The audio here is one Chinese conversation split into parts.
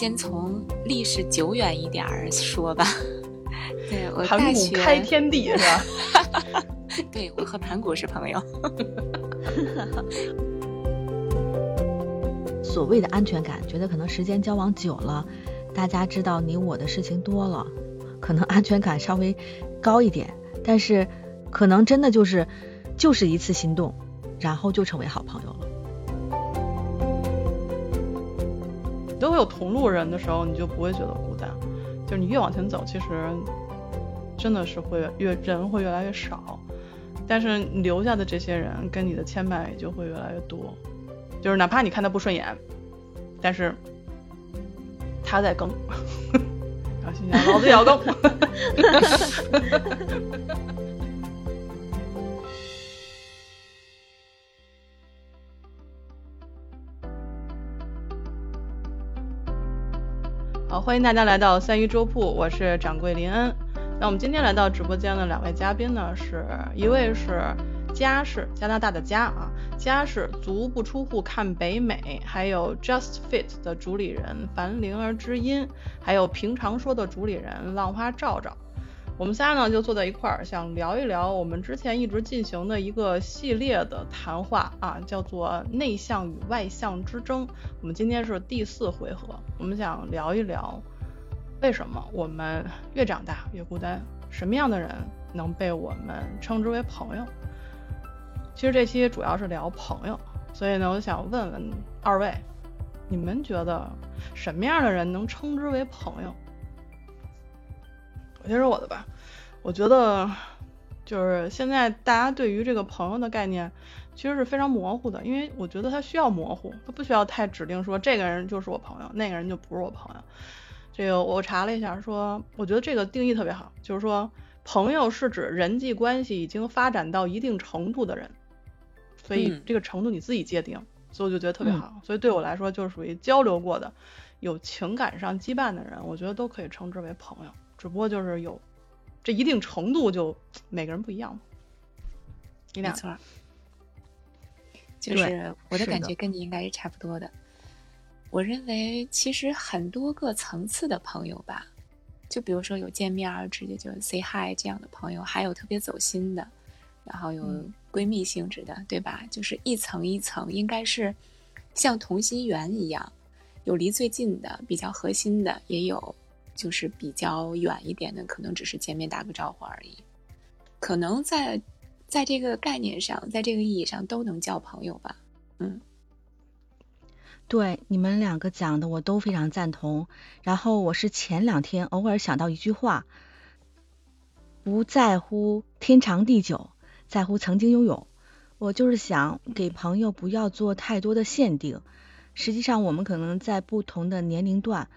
先从历史久远一点儿说吧。对我盘古大学开天地是吧？对我和盘古是朋友。所谓的安全感，觉得可能时间交往久了，大家知道你我的事情多了，可能安全感稍微高一点，但是可能真的就是就是一次心动，然后就成为好朋友了。有同路人的时候，你就不会觉得孤单。就是你越往前走，其实真的是会越人会越来越少，但是留下的这些人跟你的牵绊也就会越来越多。就是哪怕你看他不顺眼，但是他在更，然后心想老子也要更。欢迎大家来到三鱼粥铺，我是掌柜林恩。那我们今天来到直播间的两位嘉宾呢，是一位是家是加拿大的家啊，家是足不出户看北美，还有 Just Fit 的主理人樊灵儿知音，还有平常说的主理人浪花照照。我们仨呢就坐在一块儿，想聊一聊我们之前一直进行的一个系列的谈话啊，叫做内向与外向之争。我们今天是第四回合，我们想聊一聊为什么我们越长大越孤单，什么样的人能被我们称之为朋友？其实这期主要是聊朋友，所以呢，我想问问二位，你们觉得什么样的人能称之为朋友？我先说我的吧，我觉得就是现在大家对于这个朋友的概念其实是非常模糊的，因为我觉得他需要模糊，他不需要太指定说这个人就是我朋友，那个人就不是我朋友。这个我查了一下，说我觉得这个定义特别好，就是说朋友是指人际关系已经发展到一定程度的人，所以嗯这个程度你自己界定，所以我就觉得特别好。所以对我来说，就是属于交流过的、有情感上羁绊的人，我觉得都可以称之为朋友。只不过就是有这一定程度，就每个人不一样嘛。你俩没错儿，就是我的感觉跟你应该是差不多的。我认为其实很多个层次的朋友吧，就比如说有见面儿直接就 say hi 这样的朋友，还有特别走心的，然后有嗯闺蜜性质的，对吧？就是一层一层，应该是像同心圆一样，有离最近的，比较核心的，也有就是比较远一点的，可能只是见面打个招呼而已。可能在在这个概念上，在这个意义上都能交朋友吧。嗯，对你们两个讲的我都非常赞同。然后我是前两天偶尔想到一句话：不在乎天长地久，在乎曾经拥有。我就是想给朋友不要做太多的限定。实际上，我们可能在不同的年龄段，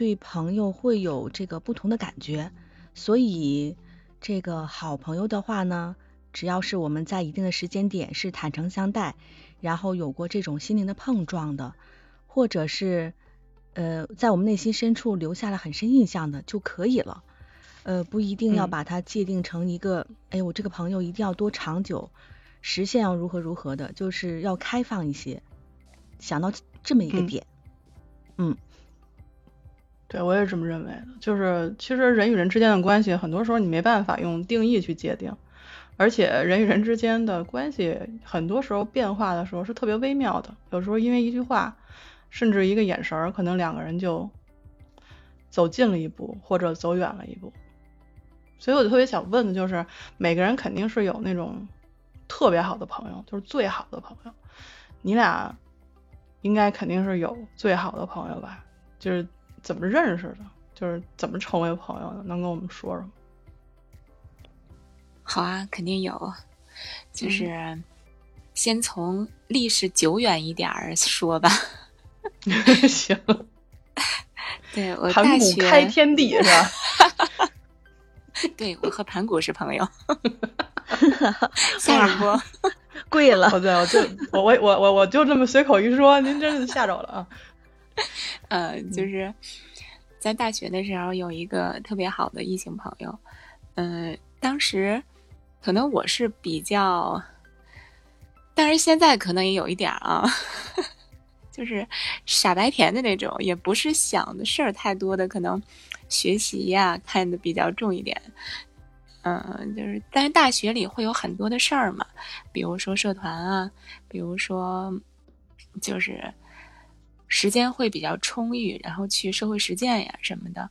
对朋友会有这个不同的感觉。所以，这个好朋友的话呢，只要是我们在一定的时间点是坦诚相待，然后有过这种心灵的碰撞的，或者是呃在我们内心深处留下了很深印象的就可以了。呃，不一定要嗯把它界定成一个，哎，我这个朋友一定要多长久，实现要如何如何的，就是要开放一些，想到这么一个嗯点。嗯对，我也这么认为的。就是其实人与人之间的关系，很多时候你没办法用定义去界定，而且人与人之间的关系，很多时候变化的时候是特别微妙的。有时候因为一句话，甚至一个眼神，可能两个人就走近了一步，或者走远了一步。所以我就特别想问的就是，每个人肯定是有那种特别好的朋友，就是最好的朋友。你俩应该肯定是有最好的朋友吧？就是怎么认识的，就是怎么成为朋友的，能跟我们说说吗？好啊，肯定有，嗯就是先从历史久远一点儿说吧。行，对我盘古大学开天地是吧？对我和盘古是朋友。下一波，贵了，我对我就我我我我我就这么随口一说，您真是吓着了啊！呃，就是在大学的时候有一个特别好的异性朋友，嗯、当时可能我是比较，但是现在可能也有一点啊，就是傻白甜的那种，也不是想的事儿太多的，可能学习呀看的比较重一点。嗯，就是，但是大学里会有很多的事儿嘛，比如说社团啊，比如说就是时间会比较充裕，然后去社会实践呀什么的。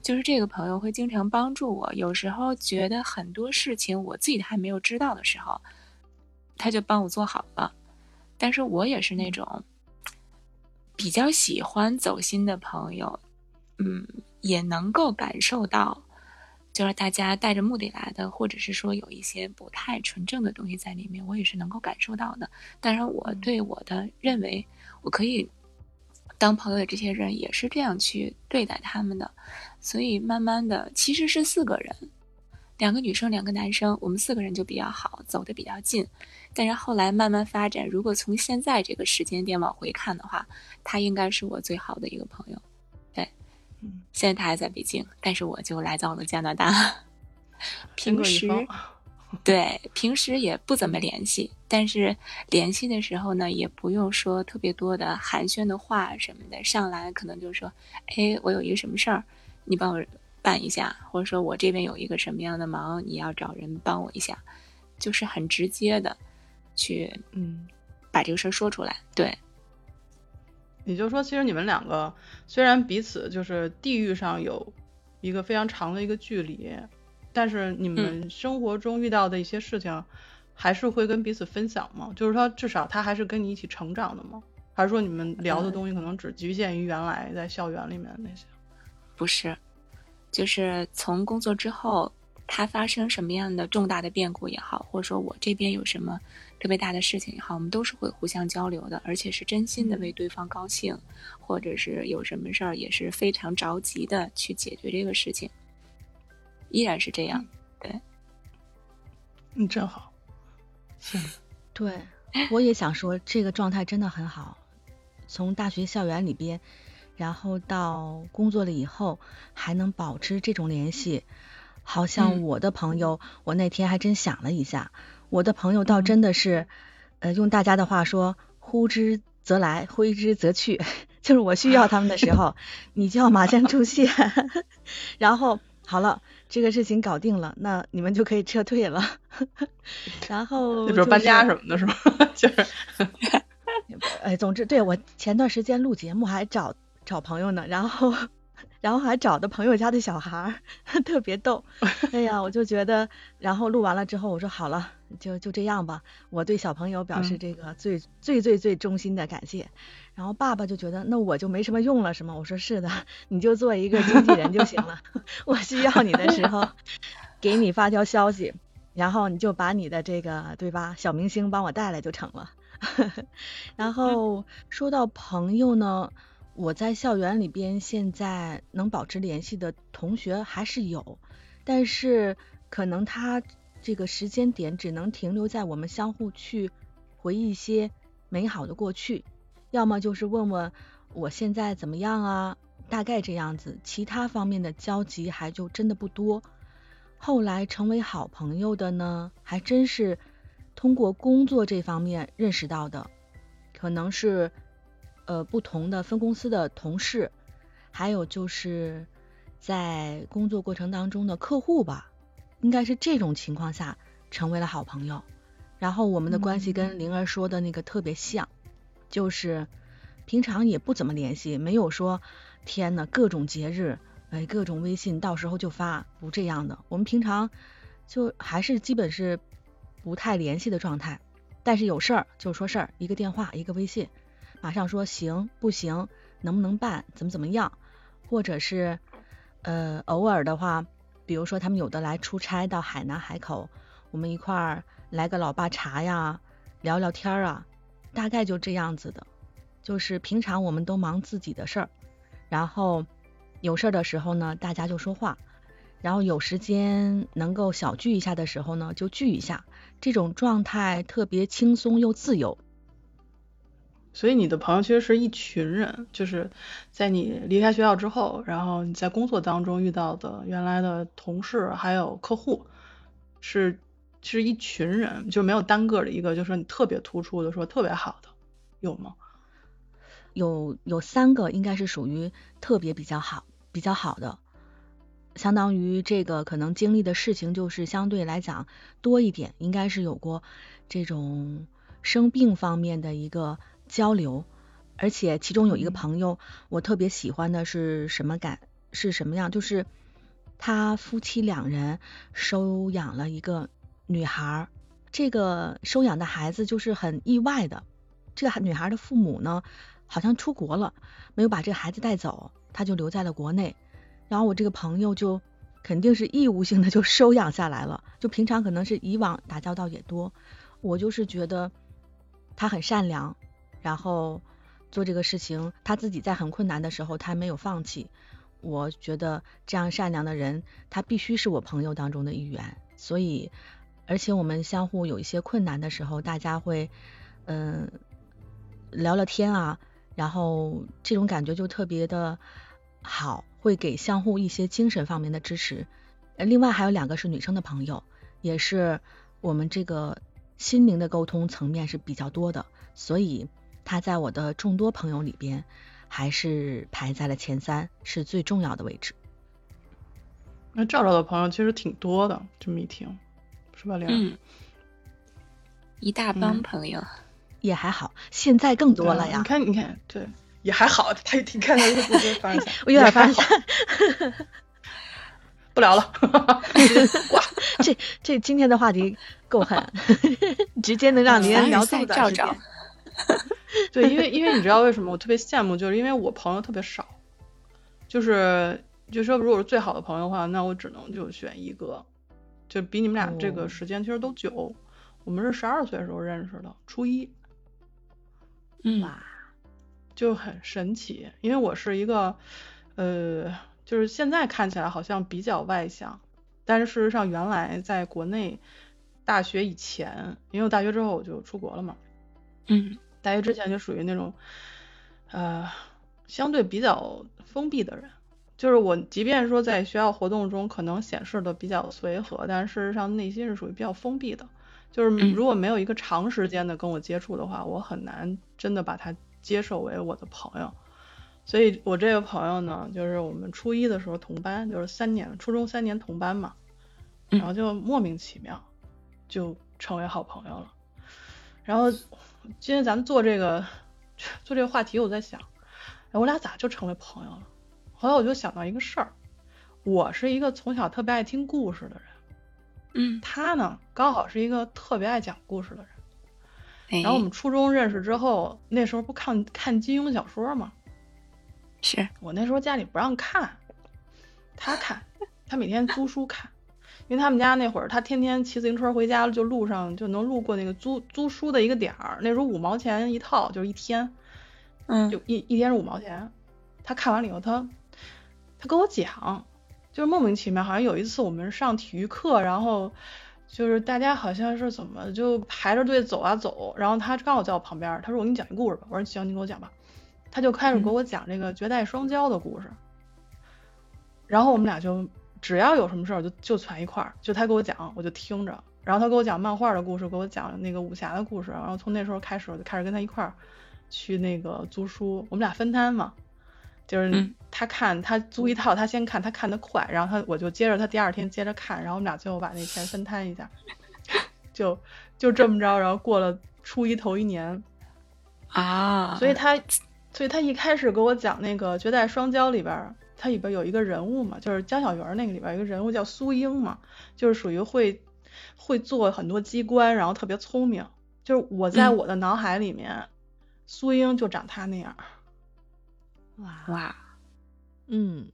就是这个朋友会经常帮助我，有时候觉得很多事情我自己还没有知道的时候，他就帮我做好了。但是我也是那种比较喜欢走心的朋友，嗯，也能够感受到。就是大家带着目的来的，或者是说有一些不太纯正的东西在里面，我也是能够感受到的。当然，我对我的认为，我可以当朋友的这些人也是这样去对待他们的。所以慢慢的，其实是四个人，两个女生，两个男生，我们四个人就比较好，走得比较近。但是后来慢慢发展，如果从现在这个时间点往回看的话，他应该是我最好的一个朋友。对，嗯现在他还在北京，但是我就来到了加拿大。平时 对平时也不怎么联系，但是联系的时候呢，也不用说特别多的寒暄的话什么的，上来可能就说：“哎，我有一个什么事儿，你帮我办一下，或者说我这边有一个什么样的忙，你要找人帮我一下。”就是很直接的去嗯把这个事儿说出来，对。也就是说，其实你们两个虽然彼此就是地域上有一个非常长的一个距离，但是你们生活中遇到的一些事情，还是会跟彼此分享吗？就是说，至少他还是跟你一起成长的吗？还是说你们聊的东西可能只局限于原来在校园里面那些？不是，就是从工作之后，他发生什么样的重大的变故也好，或者说我这边有什么。特别大的事情也好，我们都是会互相交流的，而且是真心的为对方高兴，或者是有什么事儿也是非常着急的去解决这个事情，依然是这样。对，你，真好。对，我也想说，这个状态真的很好。从大学校园里边，然后到工作了以后，还能保持这种联系，好像我的朋友，我那天还真想了一下。我的朋友倒真的是，呃，用大家的话说，呼之则来，挥之则去，就是我需要他们的时候，你就要马上出现。然后好了，这个事情搞定了，那你们就可以撤退了。然后，就比如搬家什么的，是吗？就是，哎，总之，对我前段时间录节目还找找朋友呢，然后。然后还找的朋友家的小孩，特别逗。哎呀，我就觉得，然后录完了之后，我说好了，就就这样吧。我对小朋友表示这个最最最最衷心的感谢。然后爸爸就觉得，那我就没什么用了，是吗？我说是的，你就做一个经纪人就行了。我需要你的时候，给你发条消息，然后你就把你的这个对吧，小明星帮我带来就成了。然后说到朋友呢。我在校园里边，现在能保持联系的同学还是有，但是可能他这个时间点只能停留在我们相互去回忆一些美好的过去，要么就是问问我现在怎么样啊，大概这样子，其他方面的交集还就真的不多。后来成为好朋友的呢，还真是通过工作这方面认识到的，可能是。呃，不同的分公司的同事，还有就是在工作过程当中的客户吧，应该是这种情况下成为了好朋友。然后我们的关系跟灵儿说的那个特别像，就是平常也不怎么联系，没有说天呐各种节日，哎各种微信到时候就发，不这样的。我们平常就还是基本是不太联系的状态，但是有事儿就说事儿，一个电话一个微信。马上说行不行，能不能办，怎么怎么样，或者是呃偶尔的话，比如说他们有的来出差到海南海口，我们一块儿来个老爸茶呀，聊聊天啊，大概就这样子的。就是平常我们都忙自己的事儿，然后有事儿的时候呢，大家就说话，然后有时间能够小聚一下的时候呢，就聚一下，这种状态特别轻松又自由。所以你的朋友其实是一群人，就是在你离开学校之后，然后你在工作当中遇到的原来的同事还有客户，是是一群人，就没有单个的一个，就是你特别突出的说特别好的，有吗？有有三个应该是属于特别比较好比较好的，相当于这个可能经历的事情就是相对来讲多一点，应该是有过这种生病方面的一个交流，而且其中有一个朋友我特别喜欢的是什么感是什么样，就是他夫妻两人收养了一个女孩，这个收养的孩子就是很意外的，这个女孩的父母呢。好像出国了，没有把这个孩子带走，他就留在了国内。然后我这个朋友就肯定是义务性的就收养下来了，就平常可能是以往打交道也多。我就是觉得他很善良，然后做这个事情，他自己在很困难的时候他没有放弃。我觉得这样善良的人，他必须是我朋友当中的一员。所以，而且我们相互有一些困难的时候，大家会嗯聊聊天啊。然后这种感觉就特别的好，会给相互一些精神方面的支持。另外还有两个是女生的朋友，也是我们这个心灵的沟通层面是比较多的，所以他在我的众多朋友里边还是排在了前三，是最重要的位置。那赵赵的朋友其实挺多的，这么一听，是吧，玲？嗯，一大帮朋友。也还好，现在更多了呀。你看，你看，对，也还好。他也挺看他这不是发现，我有点发现，不聊了，挂。这这今天的话题够狠，直接能让林恩聊这照照。对，因为因为你知道为什么我特别羡慕，就是因为我朋友特别少，就是就说如果是最好的朋友的话，那我只能就选一个，就比你们俩这个时间其实都久。我们是十二岁的时候认识的，初一。嗯，就很神奇，因为我是一个，呃，就是现在看起来好像比较外向，但是事实上原来在国内大学以前，因为我大学之后我就出国了嘛，嗯，大学之前就属于那种，呃，相对比较封闭的人，就是我即便说在学校活动中可能显示的比较随和，但事实上内心是属于比较封闭的。就是如果没有一个长时间的跟我接触的话，我很难真的把他接受为我的朋友。所以我这个朋友呢，就是我们初一的时候同班，就是三年初中三年同班嘛，然后就莫名其妙就成为好朋友了。然后今天咱们做这个 做这个话题，我在想，哎，我俩咋就成为朋友了？后来我就想到一个事儿，我是一个从小特别爱听故事的人。嗯，他呢刚好是一个特别爱讲故事的人，然后我们初中认识之后，那时候不看看金庸小说吗？是我那时候家里不让看，他看，他每天租书看，因为他们家那会儿他天天骑自行车回家，就路上就能路过那个租租书的一个点儿，那时候五毛钱一套，就是一天，嗯，就一一天是五毛钱，他看完了以后，他他跟我讲。就是莫名其妙，好像有一次我们上体育课，然后就是大家好像是怎么就排着队走啊走，然后他刚好在我旁边，他说我给你讲一故事吧，我说行，你给我讲吧，他就开始给我讲这个绝代双骄的故事，然后我们俩就只要有什么事儿就就攒一块儿，就他给我讲我就听着，然后他给我讲漫画的故事，给我讲那个武侠的故事，然后从那时候开始我就开始跟他一块儿去那个租书，我们俩分摊嘛。就是他看他租一套，他先看，他看的快，然后他我就接着他第二天接着看，然后我们俩最后把那钱分摊一下，就就这么着，然后过了初一头一年。啊，所以他所以他一开始给我讲那个《绝代双骄》里边，它里边有一个人物嘛，就是江小圆那个里边有一个人物叫苏英嘛，就是属于会会做很多机关，然后特别聪明，就是我在我的脑海里面，苏英就长他那样。哇。哇，嗯，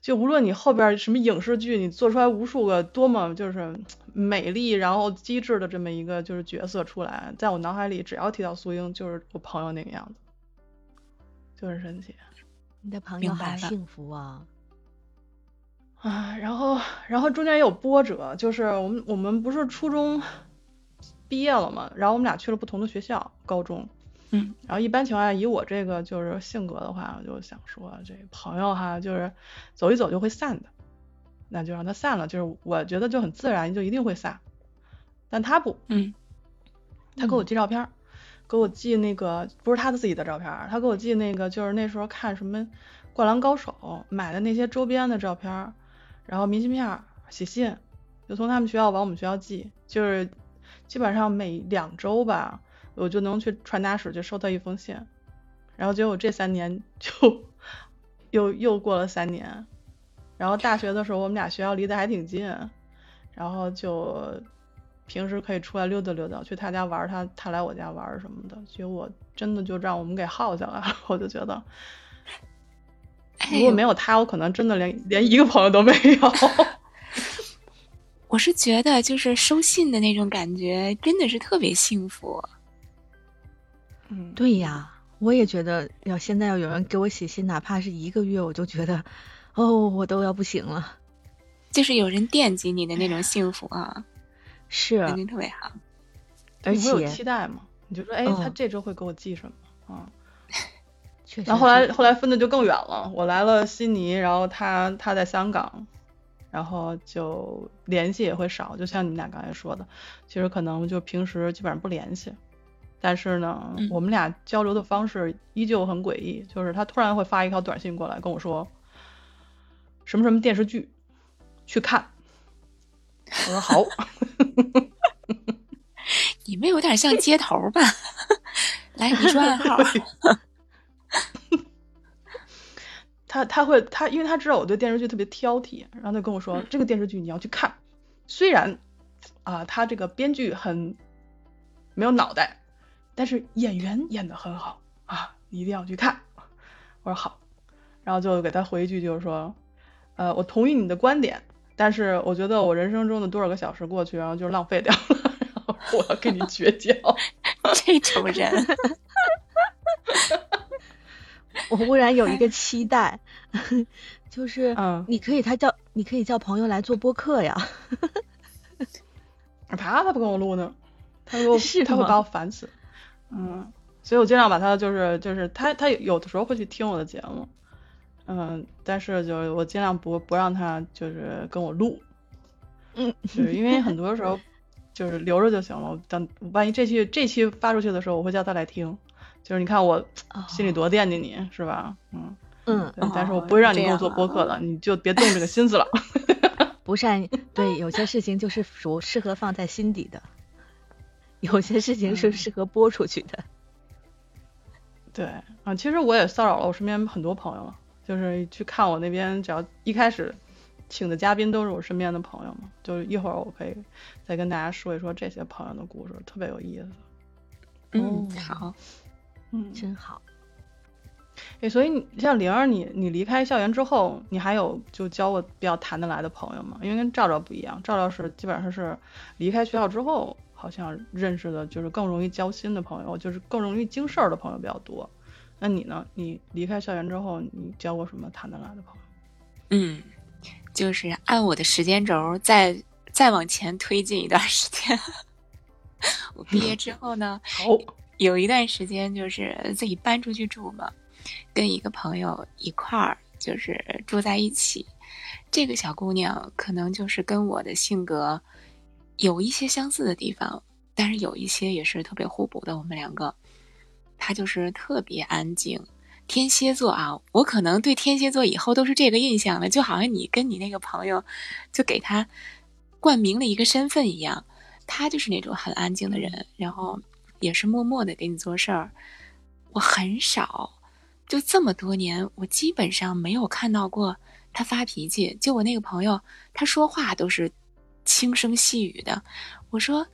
就无论你后边什么影视剧，你做出来无数个多么就是美丽然后机智的这么一个就是角色出来，在我脑海里只要提到苏英，就是我朋友那个样子，就很神奇。你的朋友好幸福啊！啊，然后然后中间也有波折，就是我们我们不是初中毕业了嘛，然后我们俩去了不同的学校，高中。嗯，然后一般情况下，以我这个就是性格的话，我就想说，这朋友哈，就是走一走就会散的，那就让他散了。就是我觉得就很自然，就一定会散。但他不，嗯，他给我寄照片，给我寄那个不是他的自己的照片，他给我寄那个就是那时候看什么《灌篮高手》买的那些周边的照片，然后明信片、写信，就从他们学校往我们学校寄，就是基本上每两周吧，我就能去传达室去收到一封信，然后结果这三年 就又又过了三年，然后大学的时候我们俩学校离得还挺近，然后就。平时可以出来溜达溜达，去他家玩，他他来我家玩什么的，结果真的就让我们给耗下来了。我就觉得，如果没有他，我可能真的连连一个朋友都没有。我是觉得，就是收信的那种感觉，真的是特别幸福。嗯，对呀，我也觉得，要现在要有人给我写信，哪怕是一个月，我就觉得，哦，我都要不行了。就是有人惦记你的那种幸福啊。是，肯定特别好，而且有期待嘛？你就说，哎，他这周会给我寄什么？啊，确实。然后后来后来分的就更远了，我来了悉尼，然后他他在香港，然后就联系也会少。就像你们俩刚才说的，其实可能就平时基本上不联系，但是呢，我们俩交流的方式依旧很诡异，就是他突然会发一条短信过来跟我说，什么什么电视剧，去看。我说好，你们有点像接头吧？来，你说暗号。他他会他，因为他知道我对电视剧特别挑剔，然后他跟我说这个电视剧你要去看，虽然啊他这个编剧很没有脑袋，但是演员演的很好啊，你一定要去看。我说好，然后就给他回一句，就是说，呃，我同意你的观点。但是我觉得我人生中的多少个小时过去，然后就浪费掉了，然后我要跟你绝交。这种人，我忽然有一个期待，就是，嗯，你可以他叫你可以叫朋友来做播客呀。他他不跟我录呢，他说是他会把我烦死。嗯，所以我尽量把他就是就是他他有的时候会去听我的节目。嗯，但是就是我尽量不不让他就是跟我录，嗯，就是因为很多时候就是留着就行了。等万一这期这期发出去的时候，我会叫他来听。就是你看我心里多惦记你，是吧？嗯嗯，但是我不会让你跟我做播客的，你就别动这个心思了。不善对有些事情就是属适合放在心底的，有些事情是适合播出去的。对啊，其实我也骚扰了我身边很多朋友了。就是去看我那边，只要一开始请的嘉宾都是我身边的朋友嘛，就是一会儿我可以再跟大家说一说这些朋友的故事，特别有意思。嗯，好，嗯，真好。哎，所以你像灵儿，你你离开校园之后，你还有就交过比较谈得来的朋友吗？因为跟赵赵不一样，赵赵是基本上是离开学校之后，好像认识的就是更容易交心的朋友，就是更容易经事儿的朋友比较多。那你呢？你离开校园之后，你交过什么谈得来的朋友？嗯，就是按我的时间轴再再往前推进一段时间。我毕业之后呢，好有一段时间就是自己搬出去住嘛，跟一个朋友一块儿就是住在一起。这个小姑娘可能就是跟我的性格有一些相似的地方，但是有一些也是特别互补的。我们两个。他就是特别安静，天蝎座啊，我可能对天蝎座以后都是这个印象了，就好像你跟你那个朋友，就给他冠名了一个身份一样，他就是那种很安静的人，然后也是默默的给你做事儿。我很少，就这么多年，我基本上没有看到过他发脾气。就我那个朋友，他说话都是轻声细语的。我说，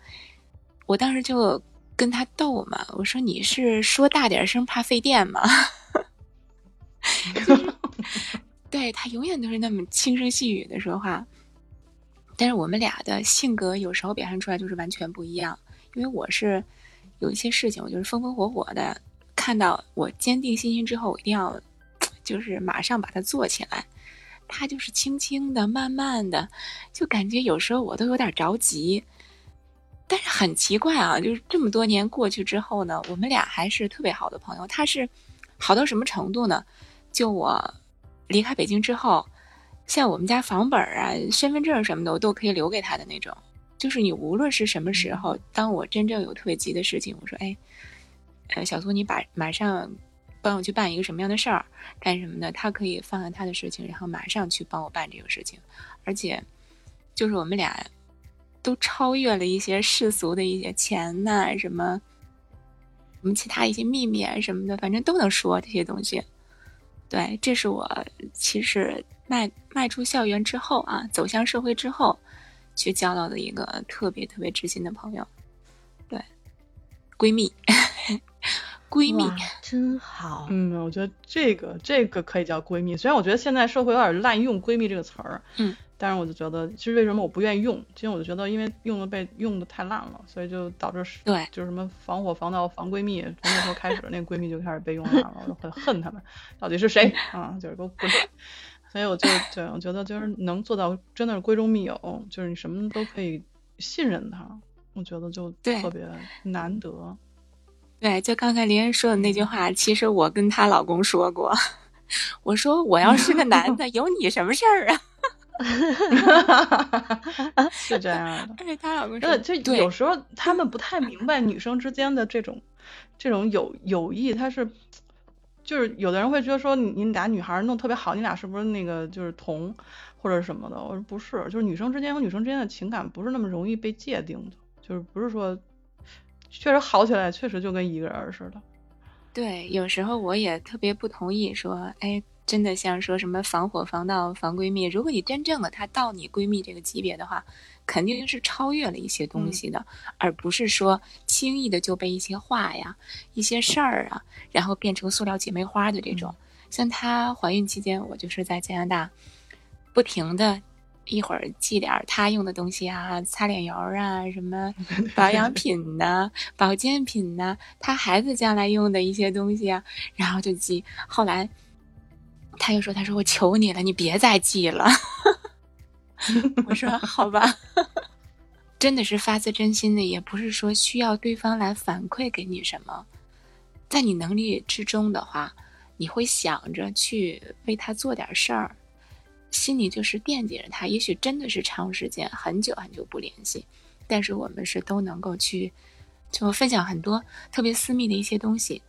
我当时就。跟他斗嘛，我说你是说大点声怕费电吗？对他永远都是那么轻声细语的说话，但是我们俩的性格有时候表现出来就是完全不一样。因为我是有一些事情，我就是风风火火的，看到我坚定信心之后，我一定要就是马上把它做起来。他就是轻轻的、慢慢的，就感觉有时候我都有点着急。但是很奇怪啊，就是这么多年过去之后呢，我们俩还是特别好的朋友。他是好到什么程度呢？就我离开北京之后，像我们家房本啊、身份证什么的，我都可以留给他的那种。就是你无论是什么时候，当我真正有特别急的事情，我说：“哎，呃，小苏你把马上帮我去办一个什么样的事儿，干什么的，他可以放下他的事情，然后马上去帮我办这个事情，而且就是我们俩都超越了一些世俗的一些钱呐、什么，什么其他一些秘密啊什么的，反正都能说这些东西。对，这是我其实迈迈出校园之后啊，走向社会之后，去交到的一个特别特别知心的朋友。对，闺蜜，闺蜜，真好。嗯，我觉得这个这个可以叫闺蜜，虽然我觉得现在社会有点滥用“闺蜜”这个词儿，嗯，但是我就觉得，其实为什么我不愿意用？其实我就觉得，因为用的被用的太烂了，所以就导致对就是什么防火防盗防闺蜜，从那时候开始，那个闺蜜就开始被用烂了，我就很恨他们，到底是谁啊？就是给我滚！所以我就对我觉得就是能做到真的是闺中密友，就是你什么都可以信任他，我觉得就特别难得。对，就刚才林恩说的那句话，其实我跟她老公说过，我说我要是个男的，有你什么事儿啊？是这样的。而且她老公真说，的，就有时候他们不太明白女生之间的这种这种友友谊，他是就是有的人会觉得说你你俩女孩弄特别好，你俩是不是那个就是同或者什么的？我说不是，就是女生之间和女生之间的情感不是那么容易被界定的，就是不是说确实好起来，确实就跟一个人似的。对，有时候我也特别不同意说，哎，真的像说什么防火防盗防闺蜜，如果你真正的她到你闺蜜这个级别的话，肯定是超越了一些东西的，而不是说轻易的就被一些话呀、一些事儿啊，然后变成塑料姐妹花的这种。像她怀孕期间，我就是在加拿大，不停的。一会儿寄点儿她用的东西啊，擦脸油啊，什么 保养品呐、保健品呐、她孩子将来用的一些东西啊，然后就寄。后来他又说：“他说我求你了，你别再寄了。”我说：“好吧。”真的是发自真心的，也不是说需要对方来反馈给你什么，在你能力之中的话，你会想着去为他做点事儿，心里就是惦记着他。也许真的是长时间很久很久不联系，但是我们是都能够去就分享很多特别私密的一些东西，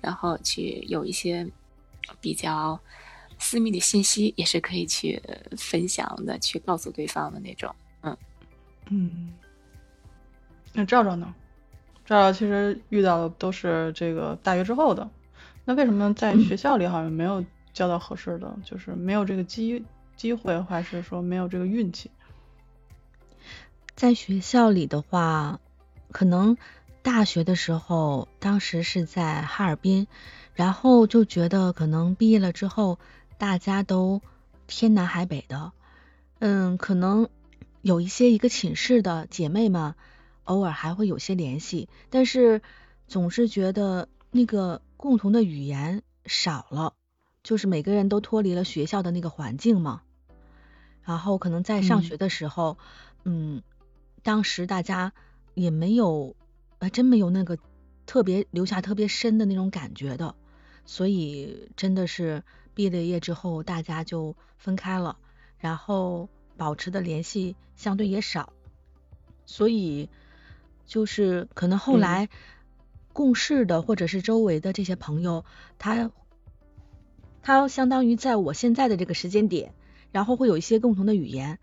然后去有一些比较私密的信息，也是可以去分享的，去告诉对方的那种。嗯嗯，那赵赵呢？赵赵其实遇到的都是这个大学之后的，那为什么在学校里好像没有交到合适的？就是没有这个机机会，还是说没有这个运气？在学校里的话，可能大学的时候，当时是在哈尔滨，然后就觉得可能毕业了之后，大家都天南海北的，嗯，可能有一些一个寝室的姐妹们，偶尔还会有些联系，但是总是觉得那个共同的语言少了，就是每个人都脱离了学校的那个环境嘛。然后可能在上学的时候，嗯当时大家也没有，还真没有那个特别留下特别深的那种感觉的，所以真的是毕了业之后，大家就分开了，然后保持的联系相对也少，所以就是可能后来共事的或者是周围的这些朋友，他他相当于在我现在的这个时间点，然后会有一些共同的语言，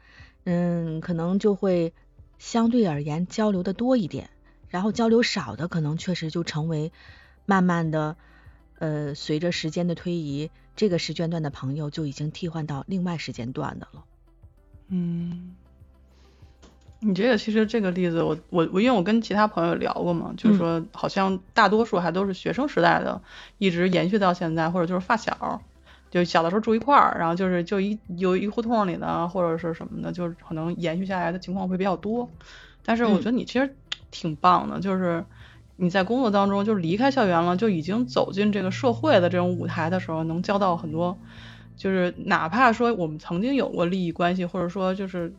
嗯，可能就会相对而言交流的多一点，然后交流少的可能确实就成为慢慢的，呃，随着时间的推移，这个时间段的朋友就已经替换到另外时间段的了。嗯，你这个其实这个例子我，我我因为我跟其他朋友聊过嘛，就是说好像大多数还都是学生时代的，一直延续到现在，或者就是发小，就小的时候住一块儿，然后就是就一有一胡同里呢或者是什么的，就是可能延续下来的情况会比较多。但是我觉得你其实挺棒的，就是你在工作当中就是离开校园了，就已经走进这个社会的这种舞台的时候，能交到很多，就是哪怕说我们曾经有过利益关系，或者说就是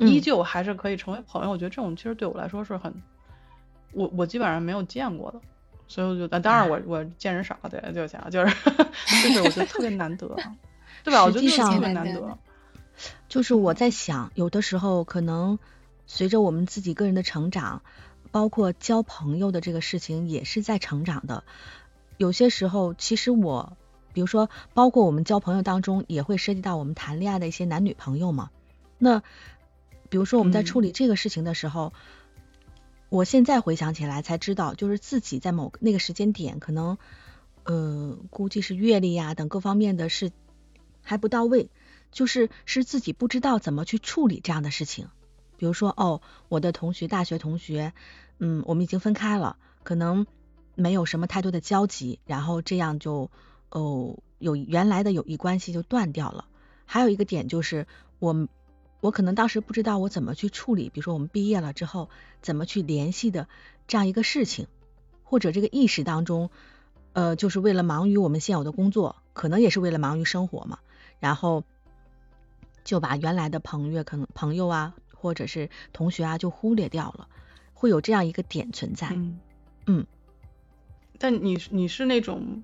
依旧还是可以成为朋友。我觉得这种其实对我来说是很，我我基本上没有见过的。所以我就，当然我我见人少，对，就想就是就是我觉得特别难得，对吧？我觉得特别难得。就是我在想，有的时候可能随着我们自己个人的成长，包括交朋友的这个事情也是在成长的。有些时候，其实我，比如说，包括我们交朋友当中，也会涉及到我们谈恋爱的一些男女朋友嘛。那比如说我们在处理这个事情的时候，我现在回想起来才知道，就是自己在某那个时间点，可能，呃，估计是阅历呀等各方面的是还不到位，就是是自己不知道怎么去处理这样的事情。比如说，哦，我的同学，大学同学，嗯，我们已经分开了，可能。没有什么太多的交集，然后这样就哦有原来的友谊关系就断掉了。还有一个点就是我我可能当时不知道我怎么去处理，比如说我们毕业了之后怎么去联系的这样一个事情，或者这个意识当中呃就是为了忙于我们现有的工作，可能也是为了忙于生活嘛，然后就把原来的朋友可能朋友啊或者是同学啊就忽略掉了，会有这样一个点存在，嗯。但你你是那种，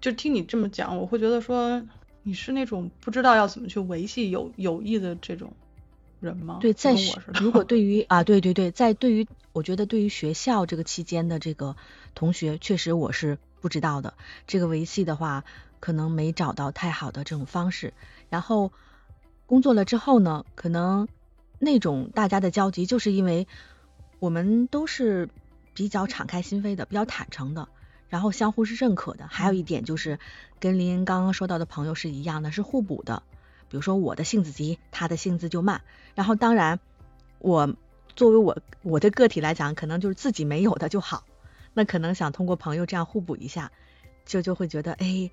就听你这么讲，我会觉得说你是那种不知道要怎么去维系友友谊的这种人吗？对，在如果对于 啊，对对对，在对于我觉得对于学校这个期间的这个同学，确实我是不知道的。这个维系的话，可能没找到太好的这种方式。然后工作了之后呢，可能那种大家的交集，就是因为我们都是。比较敞开心扉的，比较坦诚的，然后相互是认可的。还有一点就是，跟林恩刚刚说到的朋友是一样的，是互补的。比如说我的性子急，他的性子就慢。然后当然，我作为我我的个体来讲，可能就是自己没有的就好。那可能想通过朋友这样互补一下，就就会觉得，哎，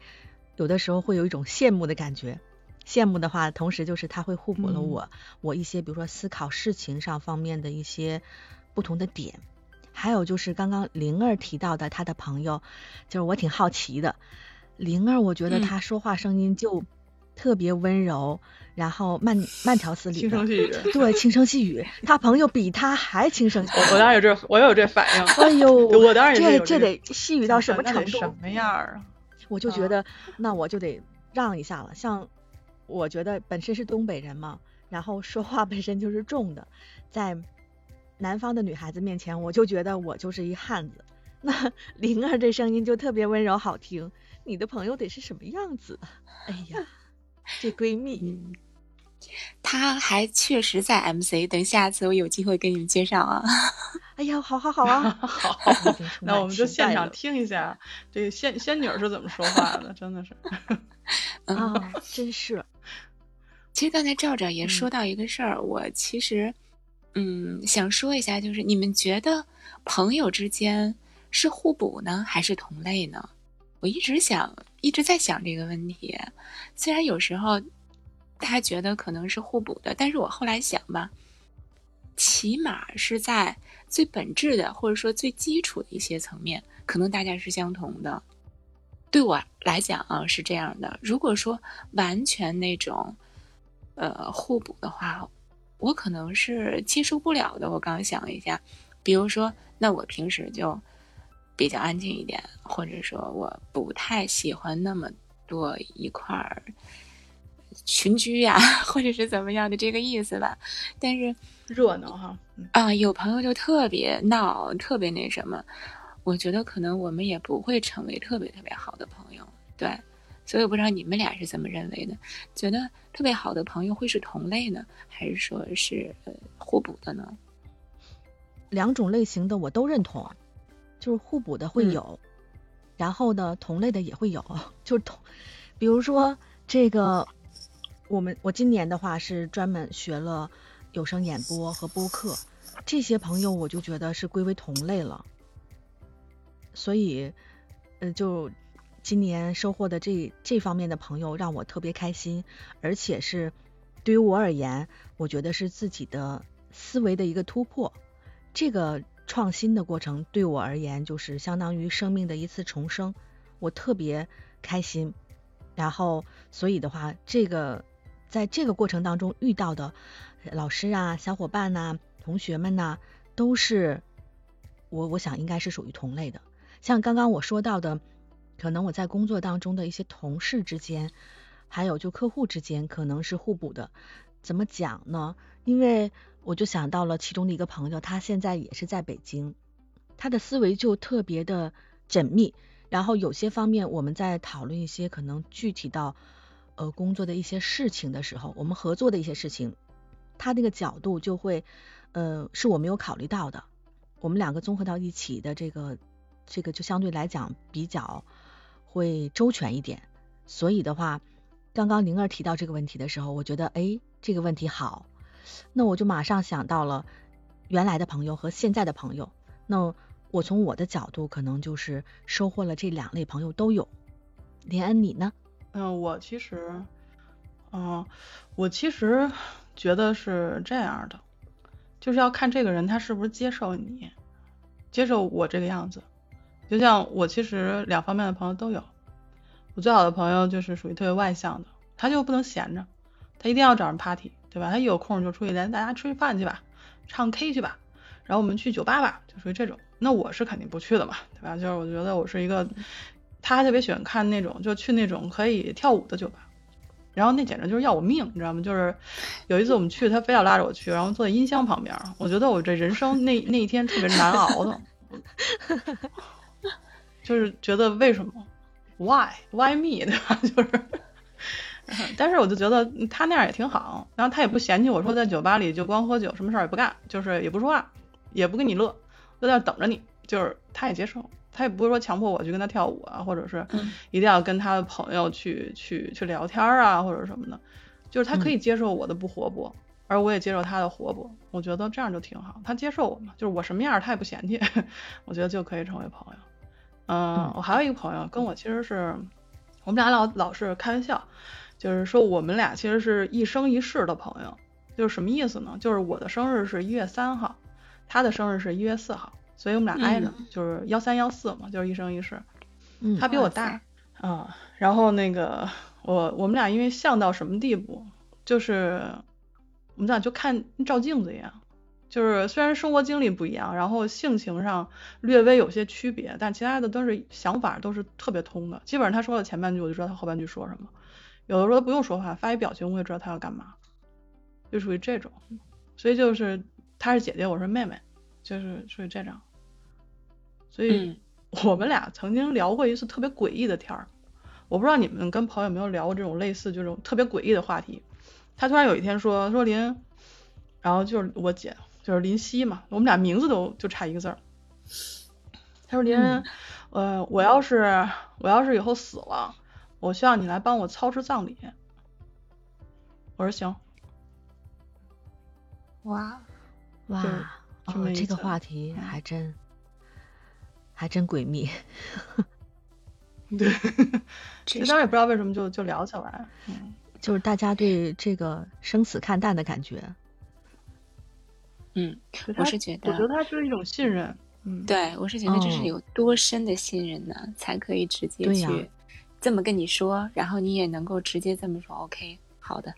有的时候会有一种羡慕的感觉。羡慕的话，同时就是他会互补了我我一些，比如说思考事情上方面的一些不同的点。还有就是刚刚灵儿提到的，他的朋友，就是我挺好奇的。灵儿，我觉得他说话声音就特别温柔，然后慢慢条斯理，轻声细语。对，轻声细语。他朋友比他还轻声。我我当然有这，我有这反应。哎呦，我当然这这得细语到什么程度？什么样啊？我就觉得，那我就得让一下了。像我觉得本身是东北人嘛，然后说话本身就是重的，在。南方的女孩子面前，我就觉得我就是一汉子。那 灵儿这声音就特别温柔好听，你的朋友得是什么样子？哎呀，这闺蜜，她还确实在 MC，等下次我有机会给你们介绍啊。哎呀，好好好啊，好，那我们就现场听一下这仙仙女是怎么说话的，真的是啊，真是。其实刚才赵赵也说到一个事儿，我其实。嗯，想说一下，就是你们觉得朋友之间是互补呢，还是同类呢？我一直想，一直在想这个问题。虽然有时候大家觉得可能是互补的，但是我后来想吧，起码是在最本质的，或者说最基础的一些层面，可能大家是相同的。对我来讲啊，是这样的。如果说完全那种呃互补的话。我可能是接受不了的。我刚想了一下，比如说，那我平时就比较安静一点，或者说我不太喜欢那么多一块儿群居呀，或者是怎么样的这个意思吧。但是热闹哈啊，有朋友就特别闹，特别那什么，我觉得可能我们也不会成为特别特别好的朋友。对。所以我不知道你们俩是怎么认为的？觉得特别好的朋友会是同类呢，还是说是呃互补的呢？两种类型的我都认同，就是互补的会有，然后呢同类的也会有，就是同，比如说这个我们我今年的话是专门学了有声演播和播客，这些朋友我就觉得是归为同类了，所以呃就。今年收获的这这方面的朋友让我特别开心，而且是对于我而言，我觉得是自己的思维的一个突破。这个创新的过程对我而言，就是相当于生命的一次重生，我特别开心。然后，所以的话，这个在这个过程当中遇到的老师啊、小伙伴呐、同学们呐，都是我我想应该是属于同类的。像刚刚我说到的。可能我在工作当中的一些同事之间，还有就客户之间，可能是互补的。怎么讲呢？因为我就想到了其中的一个朋友，他现在也是在北京，他的思维就特别的缜密，然后有些方面我们在讨论一些可能具体到呃工作的一些事情的时候，我们合作的一些事情，他那个角度就会呃是我没有考虑到的，我们两个综合到一起的这个这个就相对来讲比较会周全一点，所以的话，刚刚灵儿提到这个问题的时候，我觉得哎这个问题好。那我就马上想到了原来的朋友和现在的朋友。那我从我的角度，可能就是收获了这两类朋友都有。连恩，你呢？嗯，我其实，嗯，我其实觉得是这样的，就是要看这个人他是不是接受你，接受我这个样子。就像我其实两方面的朋友都有。我最好的朋友就是属于特别外向的，他就不能闲着，他一定要找人 party。对吧？他一有空就出去，咱大家吃饭去吧，唱 K 去吧，然后我们去酒吧吧，就属于这种。那我是肯定不去的嘛，对吧？就是我觉得我是一个，他还特别喜欢看那种，就去那种可以跳舞的酒吧，然后那简直就是要我命，你知道吗？就是有一次我们去，他非要拉着我去，然后坐在音箱旁边，我觉得我这人生那那一天特别难熬的，就是觉得为什么？Why Why me？对吧？就是。但是我就觉得他那样也挺好，然后他也不嫌弃我说在酒吧里就光喝酒，什么事儿也不干，就是也不说话，也不跟你乐，就在那等着你，就是他也接受，他也不会说强迫我去跟他跳舞啊，或者是一定要跟他的朋友去去去聊天啊，或者什么的，就是他可以接受我的不活泼，而我也接受他的活泼，我觉得这样就挺好，他接受我嘛，就是我什么样他也不嫌弃，我觉得就可以成为朋友。嗯，我还有一个朋友跟我其实是，我们俩老老是开玩笑。就是说，我们俩其实是一生一世的朋友，就是什么意思呢？就是我的生日是一月三号，他的生日是一月四号，所以我们俩挨着，就是幺三幺四嘛，就是一生一世。嗯，他比我大啊。然后那个我我们俩因为像到什么地步，就是我们俩就看照镜子一样，就是虽然生活经历不一样，然后性情上略微有些区别，但其他的都是想法都是特别通的。基本上他说了前半句，我就知道他后半句说什么。有的时候他不用说话，发一表情我也知道他要干嘛，就属于这种，所以就是他是姐姐，我是妹妹，就是属于这种，所以 我们俩曾经聊过一次特别诡异的天儿，我不知道你们跟朋友有没有聊过这种类似这种特别诡异的话题。他突然有一天说说林，然后就是我姐就是林夕嘛，我们俩名字都就差一个字儿。他说林，呃，我要是我要是以后死了。我需要你来帮我操持葬礼。我说行。哇哇，哦，这个话题还真还真诡秘。对，其实当时也不知道为什么就就聊起来，嗯，就是大家对这个生死看淡的感觉。嗯，我是觉得，我觉得他是一种信任。嗯，对我是觉得这是有多深的信任呢，才可以直接去。这么跟你说，然后你也能够直接这么说，OK，好的。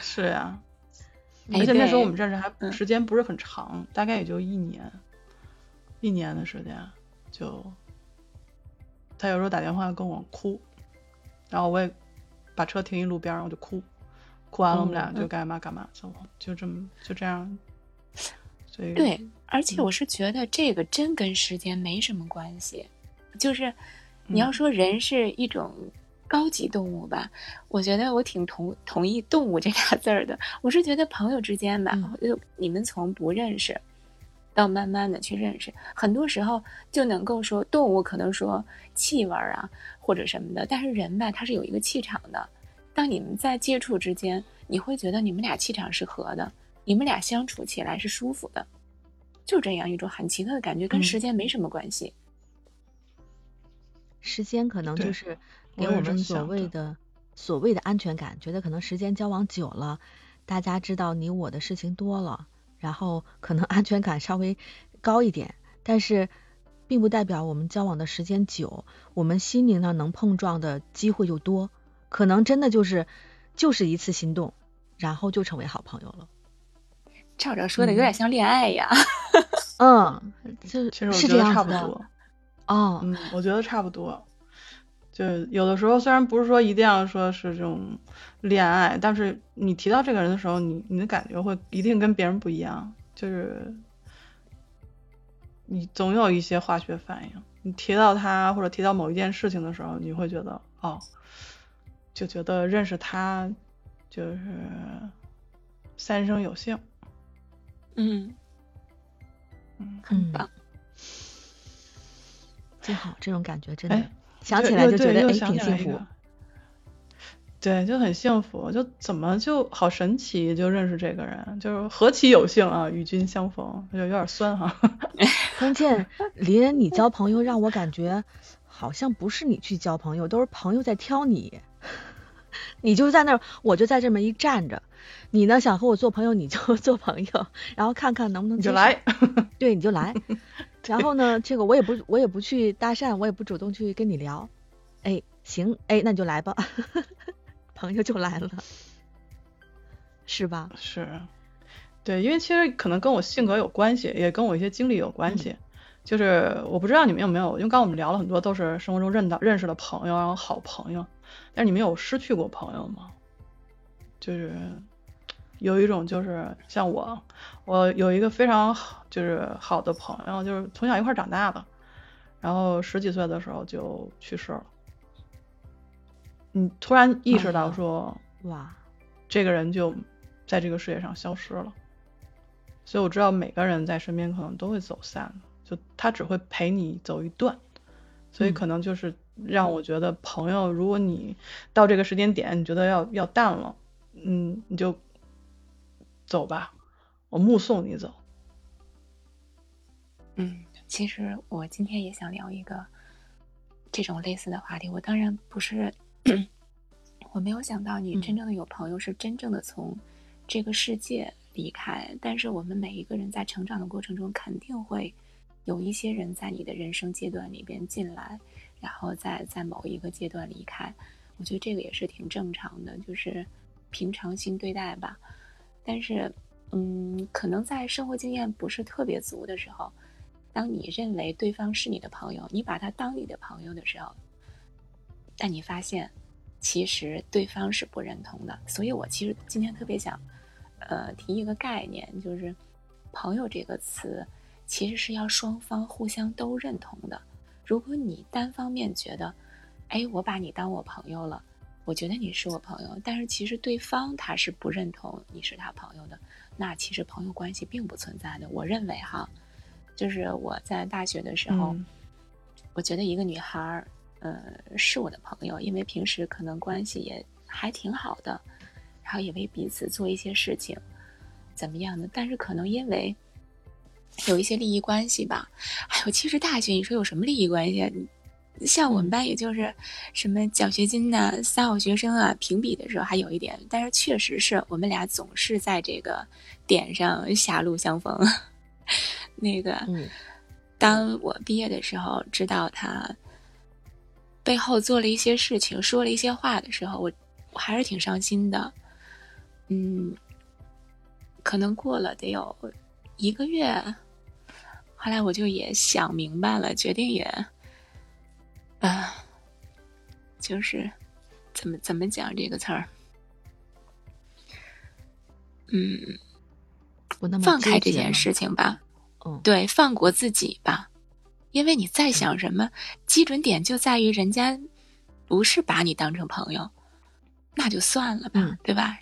是呀，而且那时候我们认识还时间不是很长，大概也就一年，一年的时间，就他有时候打电话跟我哭，然后我也把车停一路边，我就哭，哭完了我们俩就该干嘛干嘛走，就这么就这样。所以对，而且我是觉得这个真跟时间没什么关系，就是。你要说人是一种高级动物吧，我觉得我挺同同意“动物”这俩字儿的。我是觉得朋友之间吧，就你们从不认识到慢慢的去认识，很多时候就能够说动物可能说气味啊或者什么的，但是人吧，他是有一个气场的。当你们在接触之间，你会觉得你们俩气场是合的，你们俩相处起来是舒服的，就这样一种很奇特的感觉，跟时间没什么关系。时间可能就是给我们所谓的所谓的安全感，觉得可能时间交往久了，大家知道你我的事情多了，然后可能 安全感稍微高一点。但是并不代表我们交往的时间久，我们心灵上能碰撞的机会就多。可能真的就是就是一次心动，然后就成为好朋友了。照照说的有点像恋爱呀。嗯，就其实我觉得差不多。哦，嗯，我觉得差不多，就有的时候虽然不是说一定要说是这种恋爱，但是你提到这个人的时候，你你的感觉会一定跟别人不一样，就是你总有一些化学反应。你提到他或者提到某一件事情的时候，你会觉得哦，就觉得认识他就是三生有幸。嗯嗯，很棒。真好，这种感觉真的哎，想起来就觉得哎挺幸福。对，就很幸福，就怎么就好神奇，就认识这个人，就是何其有幸啊，与君相逢，就有点酸哈。关键林恩，你交朋友让我感觉好像不是你去交朋友，都是朋友在挑你。你就在那儿，我就在这么一站着。你呢，想和我做朋友，你就 做朋友，然后看看能不能你就来，对，你就来。然后呢，这个我也不我也不去搭讪，我也不主动去跟你聊。哎，行，哎，那你就来吧，朋友就来了，是吧？是，对，因为其实可能跟我性格有关系，也跟我一些经历有关系。就是我不知道你们有没有，因为刚刚我们聊了很多都是生活中认到认识的朋友，然后好朋友，但是你们有失去过朋友吗？就是有一种就是像我，我有一个非常好就是好的朋友，就是从小一块长大的，然后十几岁的时候就去世了。你突然意识到哦说，哇，这个人就在这个世界上消失了。所以我知道每个人在身边可能都会走散的，就他只会陪你走一段，所以嗯可能就是让我觉得朋友，如果你到这个时间点你觉得要要淡了，嗯，你就走吧，我目送你走。嗯，其实我今天也想聊一个这种类似的话题。我当然不是，我没有想到你嗯真正的有朋友是真正的从这个世界离开，但是我们每一个人在成长的过程中，肯定会有一些人在你的人生阶段里边进来，然后再在某一个阶段离开。我觉得这个也是挺正常的，就是平常心对待吧。但是，嗯，可能在生活经验不是特别足的时候，当你认为对方是你的朋友，你把他当你的朋友的时候，但你发现其实对方是不认同的。所以我其实今天特别想，呃，提一个概念，就是“朋友”这个词其实是要双方互相都认同的。如果你单方面觉得，哎，我把你当我朋友了，我觉得你是我朋友，但是其实对方他是不认同你是他朋友的，那其实朋友关系并不存在的。我认为哈，就是我在大学的时候，嗯我觉得一个女孩儿，呃，是我的朋友，因为平时可能关系也还挺好的，然后也为彼此做一些事情，怎么样的？但是可能因为有一些利益关系吧，哎呦，其实大学你说有什么利益关系啊？像我们班也就是什么奖学金呐、三好学生啊，评比的时候还有一点，但是确实是我们俩总是在这个点上狭路相逢。那个，嗯当我毕业的时候，知道他背后做了一些事情，说了一些话的时候，我我还是挺伤心的。嗯，可能过了得有一个月，后来我就也想明白了，决定也，啊、就是怎么怎么讲这个词儿，嗯，不那么放开这件事情吧。嗯，对，放过自己吧，因为你再想什么，基准点就在于人家不是把你当成朋友，那就算了吧，嗯对吧？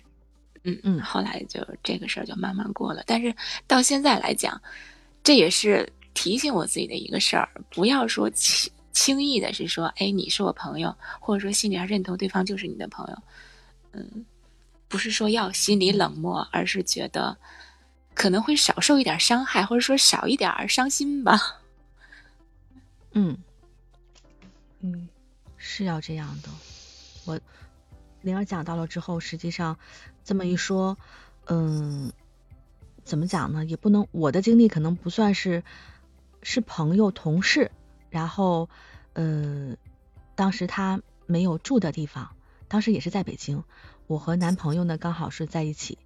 嗯嗯后来就这个事儿就慢慢过了。但是到现在来讲，这也是提醒我自己的一个事儿，不要说轻轻易的是说，哎，你是我朋友，或者说心里要认同对方就是你的朋友，嗯，不是说要心里冷漠，而是觉得可能会少受一点伤害，或者说少一点伤心吧。嗯，嗯是要这样的。我灵儿讲到了之后，实际上这么一说，嗯，怎么讲呢？也不能我的经历可能不算是是朋友、同事，然后嗯，当时他没有住的地方，当时也是在北京，我和男朋友呢刚好是在一起，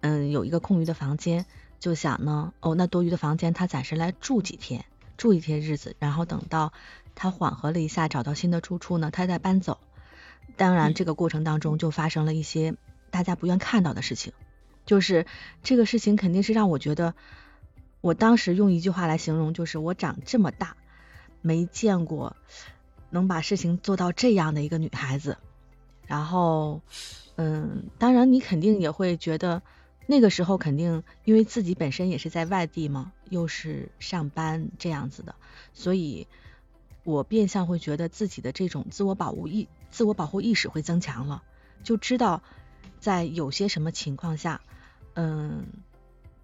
嗯，有一个空余的房间，就想呢，哦，那多余的房间他暂时来住几天，住一些日子，然后等到他缓和了一下，找到新的住处呢，他再搬走。当然，这个过程当中就发生了一些大家不愿看到的事情，就是这个事情肯定是让我觉得，我当时用一句话来形容，就是我长这么大没见过能把事情做到这样的一个女孩子。然后，嗯，当然你肯定也会觉得。那个时候肯定因为自己本身也是在外地嘛，又是上班这样子的，所以我变相会觉得自己的这种自我保护意、自我保护意识会增强了，就知道在有些什么情况下，嗯，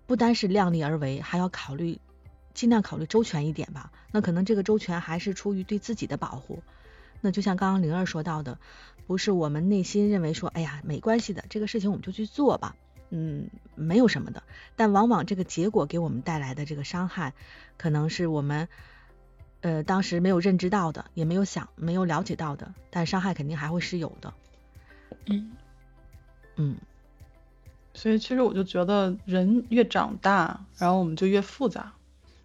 不单是量力而为，还要考虑尽量考虑周全一点吧。那可能这个周全还是出于对自己的保护。那就像刚刚灵儿说到的，不是我们内心认为说，哎呀，没关系的，这个事情我们就去做吧。嗯，没有什么的，但往往这个结果给我们带来的这个伤害，可能是我们呃当时没有认知到的，也没有想、没有了解到的，但伤害肯定还会是有的。嗯嗯，所以其实我就觉得，人越长大，然后我们就越复杂，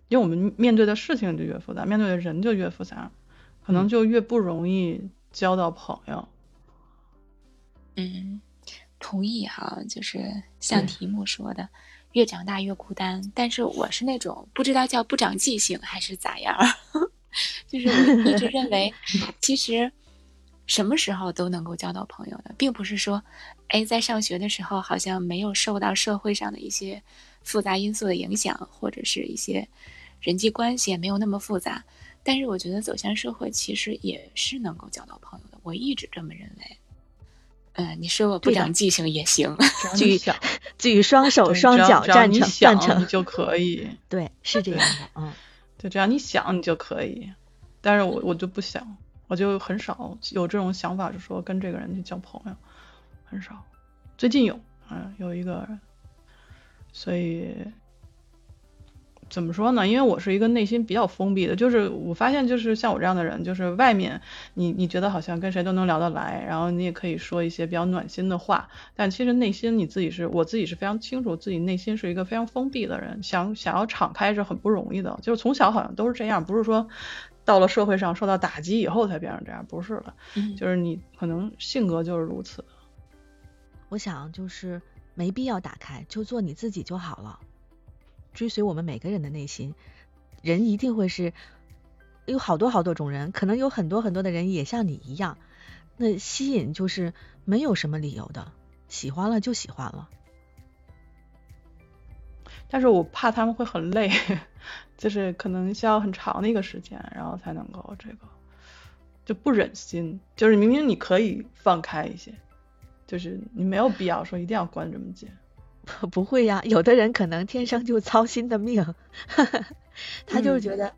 因为我们面对的事情就越复杂，面对的人就越复杂，可能就越不容易交到朋友。嗯。同意哈，就是像题目说的，越长大越孤单。但是我是那种不知道叫不长记性还是咋样，就是我一直认为，其实什么时候都能够交到朋友的，并不是说，哎，在上学的时候好像没有受到社会上的一些复杂因素的影响，或者是一些人际关系也没有那么复杂。但是我觉得走向社会其实也是能够交到朋友的，我一直这么认为。嗯，你说我不长记性也行，举举双手双脚站成站成就可以。对，是这样的，嗯，就只要你想你就可以。但是我我就不想，我就很少有这种想法，就说跟这个人去交朋友，很少。最近有，嗯，有一个，所以。怎么说呢？因为我是一个内心比较封闭的，就是我发现，就是像我这样的人，就是外面你你觉得好像跟谁都能聊得来，然后你也可以说一些比较暖心的话，但其实内心你自己是我自己是非常清楚，自己内心是一个非常封闭的人，想想要敞开是很不容易的。就是从小好像都是这样，不是说到了社会上受到打击以后才变成这样，不是的，就是你可能性格就是如此。我想就是没必要打开，就做你自己就好了。追随我们每个人的内心，人一定会是有好多好多种人，可能有很多很多的人也像你一样。那吸引就是没有什么理由的，喜欢了就喜欢了。但是我怕他们会很累，就是可能需要很长的一个时间，然后才能够这个就不忍心，就是明明你可以放开一些，就是你没有必要说一定要关这么紧。不会呀，有的人可能天生就操心的命，他就是觉得，嗯，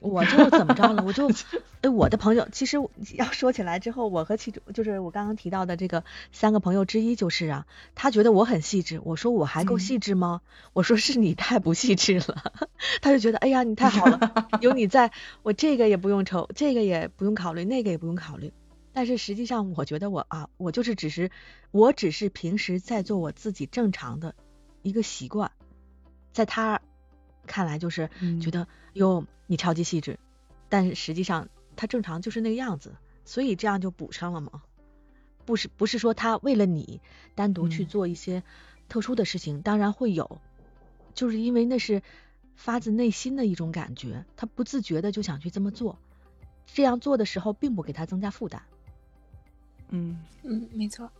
我就怎么着了，我就，哎，我的朋友，其实要说起来之后，我和其中就是我刚刚提到的这个三个朋友之一就是啊，他觉得我很细致，我说我还够细致吗？我说是你太不细致了，他就觉得，哎呀，你太好了，有你在我这个也不用愁，这个也不用考虑，那个也不用考虑。但是实际上，我觉得我啊，我就是只是，我只是平时在做我自己正常的一个习惯，在他看来就是觉得哟，你超级细致，但是实际上他正常就是那个样子，所以这样就补上了嘛。不是不是说他为了你单独去做一些特殊的事情，当然会有，就是因为那是发自内心的一种感觉，他不自觉的就想去这么做，这样做的时候并不给他增加负担。嗯嗯，没错，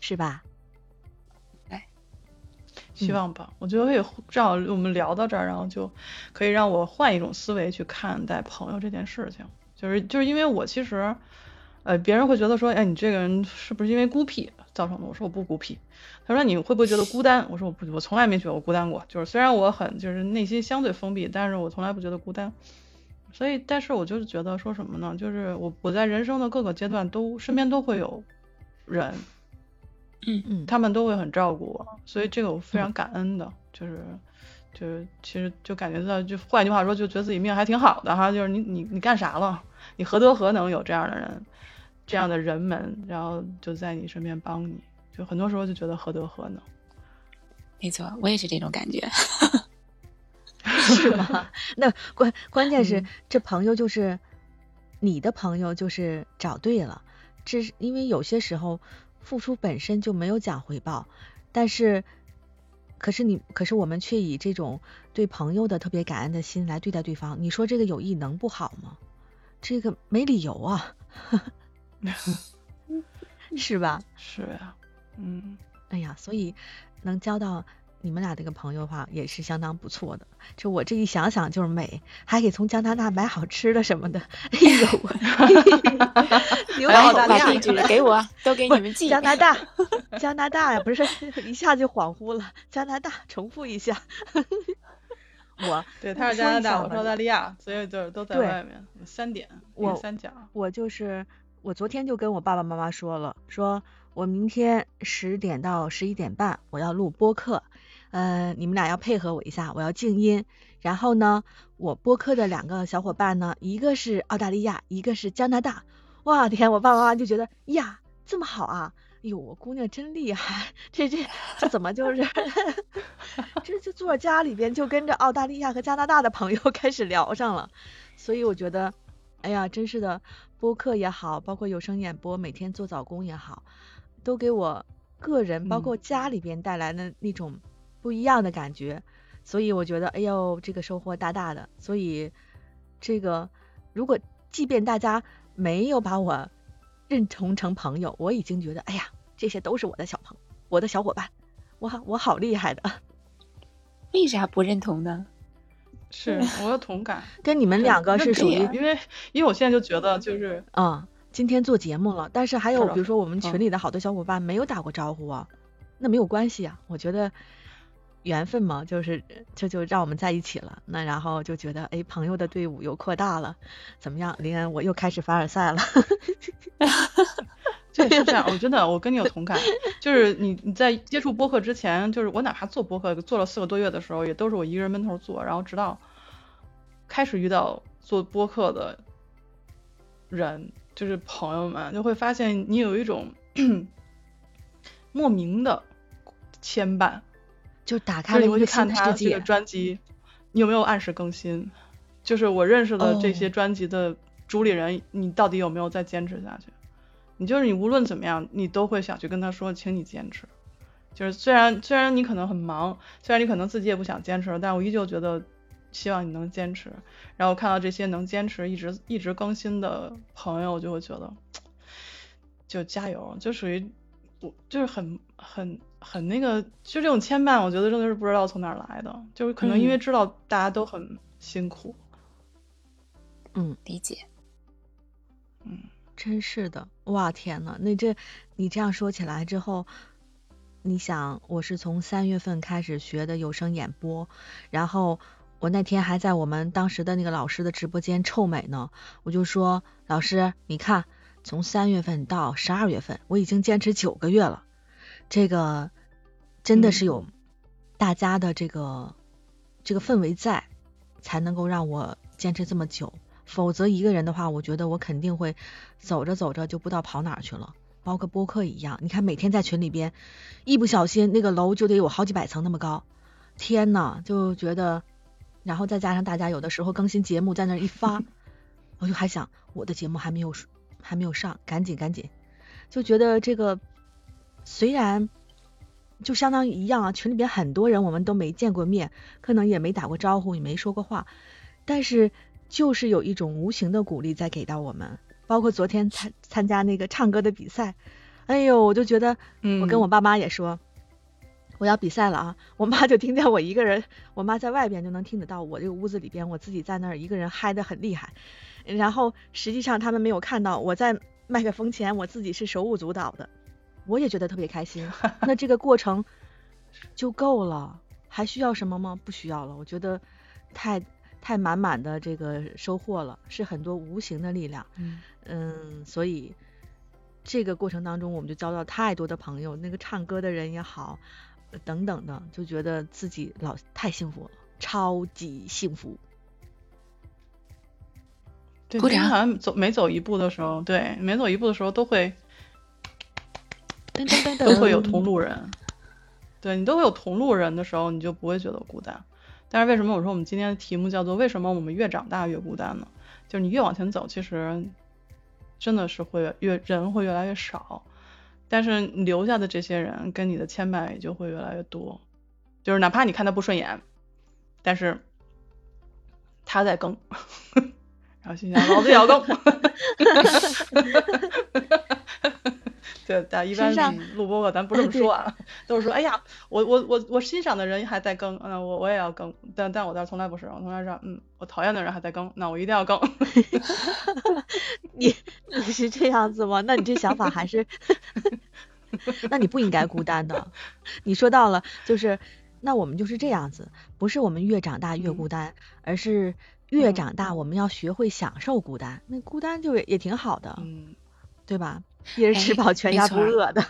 是吧？哎，希望吧。我觉得可以正好我们聊到这儿，然后就可以让我换一种思维去看待朋友这件事情。就是就是因为我其实，呃，别人会觉得说，哎，你这个人是不是因为孤僻造成的？我说我不孤僻。他说你会不会觉得孤单？我说我不，我从来没觉得我孤单过。就是虽然我很就是内心相对封闭，但是我从来不觉得孤单。所以，但是我就是觉得说什么呢？就是我我在人生的各个阶段都身边都会有人，嗯嗯，他们都会很照顾我，所以这个我非常感恩的。就是就是其实就感觉到，就换句话说，就觉得自己命还挺好的哈。就是你你你干啥了？你何德何能有这样的人，这样的人们，然后就在你身边帮你，就很多时候就觉得何德何能。没错，我也是这种感觉。是吗？那关关键是嗯这朋友就是你的朋友，就是找对了。这是因为有些时候付出本身就没有讲回报，但是可是你可是我们却以这种对朋友的特别感恩的心来对待对方，你说这个友谊能不好吗？这个没理由啊，是吧？是呀，嗯，哎呀，所以能交到你们俩这个朋友的话，也是相当不错的。就我这一想想就是美，还给从加拿大买好吃的什么的。哎呦，牛还有好澳大地址给我，都给你们寄。加拿大，加拿大呀，不是一下就恍惚了。加拿大，重复一下。我 对，他是加拿大，我是澳大利亚，所以就是都在外面，三点，我三角。我就是我昨天就跟我爸爸妈妈说了，说我明天十点到十一点半我要录播客，呃，你们俩要配合我一下，我要静音。然后呢，我播客的两个小伙伴呢，一个是澳大利亚，一个是加拿大。哇天，我爸爸妈妈就觉得呀，这么好啊！哎呦，我姑娘真厉害，这这这怎么就是，这就坐家里边就跟着澳大利亚和加拿大的朋友开始聊上了，所以我觉得，哎呀，真是的，播客也好，包括有声演播，每天做早工也好，都给我个人包括嗯家里边带来的那种不一样的感觉，所以我觉得，哎呦，这个收获大大的。所以这个如果即便大家没有把我认同成朋友，我已经觉得，哎呀，这些都是我的小朋我的小伙伴，我好我好厉害的，为啥不认同呢？是我有同感，跟你们两个是属于因为因为我现在就觉得就是嗯，今天做节目了，但是还有比如说我们群嗯里的好多小伙伴没有打过招呼啊，那没有关系啊，我觉得缘分嘛，就是这就让我们在一起了，那然后就觉得哎，朋友的队伍又扩大了，怎么样？林恩，我又开始凡尔赛了 对，是这样，我真的我跟你有同感，就是你你在接触播客之前，就是我哪怕做播客做了四个多月的时候，也都是我一个人闷头做，然后直到开始遇到做播客的人，就是朋友们，就会发现你有一种 莫名的牵绊，就打开了一个去看他。这个专辑，你有没有按时更新？就是我认识的这些哦专辑的主理人，你到底有没有再坚持下去？你就是你无论怎么样，你都会想去跟他说，请你坚持。就是虽然虽然你可能很忙，虽然你可能自己也不想坚持，但我依旧觉得希望你能坚持。然后看到这些能坚持一直一直更新的朋友，我就会觉得就加油，就属于我就是很很很那个，就这种牵绊，我觉得真的是不知道从哪儿来的，就是可能因为嗯。知道大家都很辛苦，嗯，理解。嗯，真是的，哇天呐，那这你这样说起来之后，你想，我是从三月份开始学的有声演播，然后我那天还在我们当时的那个老师的直播间臭美呢，我就说老师，你看，从三月份到十二月份，我已经坚持九个月了，这个真的是有大家的这个这个氛围在，才能够让我坚持这么久。否则一个人的话，我觉得我肯定会走着走着就不知道跑哪儿去了。包括播客一样，你看每天在群里边，一不小心那个楼就得有好几百层那么高，天呐，就觉得，然后再加上大家有的时候更新节目在那儿一发，我就还想我的节目还没有还没有上，赶紧赶紧，就觉得这个虽然就相当于一样啊，群里边很多人我们都没见过面，可能也没打过招呼，也没说过话，但是就是有一种无形的鼓励在给到我们。包括昨天参参加那个唱歌的比赛，哎呦，我就觉得，我跟我爸妈也说。我要比赛了啊！我妈就听见我一个人，我妈在外边就能听得到我这个屋子里边，我自己在那儿一个人嗨得很厉害。然后实际上他们没有看到我在麦克风前，我自己是手舞足蹈的，我也觉得特别开心。那这个过程就够了，还需要什么吗？不需要了。我觉得太太满满的这个收获了，是很多无形的力量。嗯嗯，所以这个过程当中，我们就交到太多的朋友，那个唱歌的人也好。等等的，就觉得自己老太幸福了，超级幸福。对，好像走每走一步的时候，对，每走一步的时候都会都会有同路人，对你都会有同路人的时候，你就不会觉得孤单。但是为什么我说我们今天的题目叫做“为什么我们越长大越孤单”呢？就是你越往前走，其实真的是会越人会越来越少，但是留下的这些人跟你的牵绊也就会越来越多。就是哪怕你看他不顺眼，但是他在更，然后心想老子也要更。对，但一般录播客咱不这么说啊，都是说，哎呀，我我我我欣赏的人还在更，嗯，我我也要更，但但我这从来不是，我从来是，嗯，我讨厌的人还在更，那我一定要更。你你是这样子吗？那你这想法还是，那你不应该孤单的。你说到了，就是那我们就是这样子，不是我们越长大越孤单，而是越长大我们要学会享受孤单。那孤单就也挺好的，嗯，对吧？一人吃饱全家不饿的，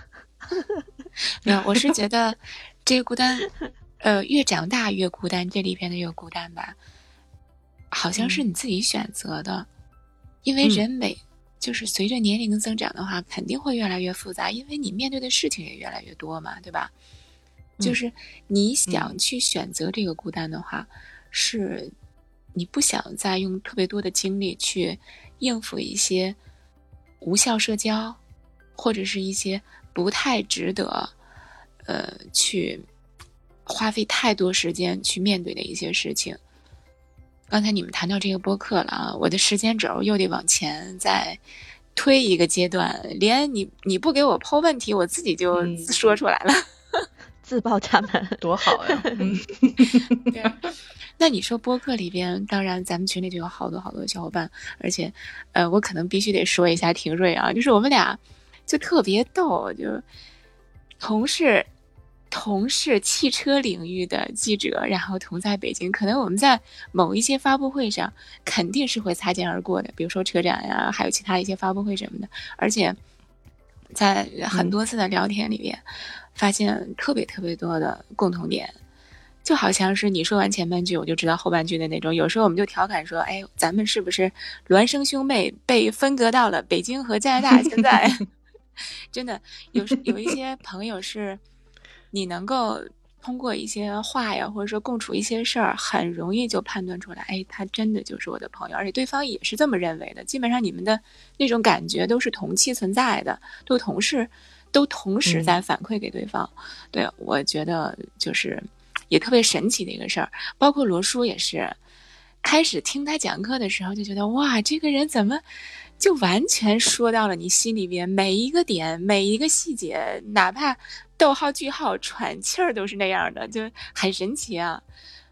没有，我是觉得这个孤单，呃，越长大越孤单，这里边的越孤单吧，好像是你自己选择的，因为人每就是随着年龄增长的话，肯定会越来越复杂，因为你面对的事情也越来越多嘛，对吧？就是你想去选择这个孤单的话，是你不想再用特别多的精力去应付一些无效社交。或者是一些不太值得，呃，去花费太多时间去面对的一些事情。刚才你们谈到这个播客了啊，我的时间轴又得往前再推一个阶段。连你你不给我抛问题，我自己就说出来了，自报家门，多好呀！对，那你说播客里边，当然咱们群里就有好多好多小伙伴，而且，呃，我可能必须得说一下廷瑞啊，就是我们俩。就特别逗，就同是同是汽车领域的记者，然后同在北京，可能我们在某一些发布会上肯定是会擦肩而过的，比如说车展呀，还有其他一些发布会什么的。而且在很多次的聊天里面，发现特别特别多的共同点，就好像是你说完前半句，我就知道后半句的那种。有时候我们就调侃说：“哎，咱们是不是孪生兄妹被分隔到了北京和加拿大？”现在。真的有有一些朋友是，你能够通过一些话呀，或者说共处一些事儿，很容易就判断出来，哎，他真的就是我的朋友，而且对方也是这么认为的。基本上你们的那种感觉都是同期存在的，都同时都同时在反馈给对方。对我觉得就是也特别神奇的一个事儿。包括罗叔也是，开始听他讲课的时候就觉得哇，这个人怎么？就完全说到了你心里边每一个点、每一个细节，哪怕逗号、句号、喘气儿都是那样的，就很神奇啊！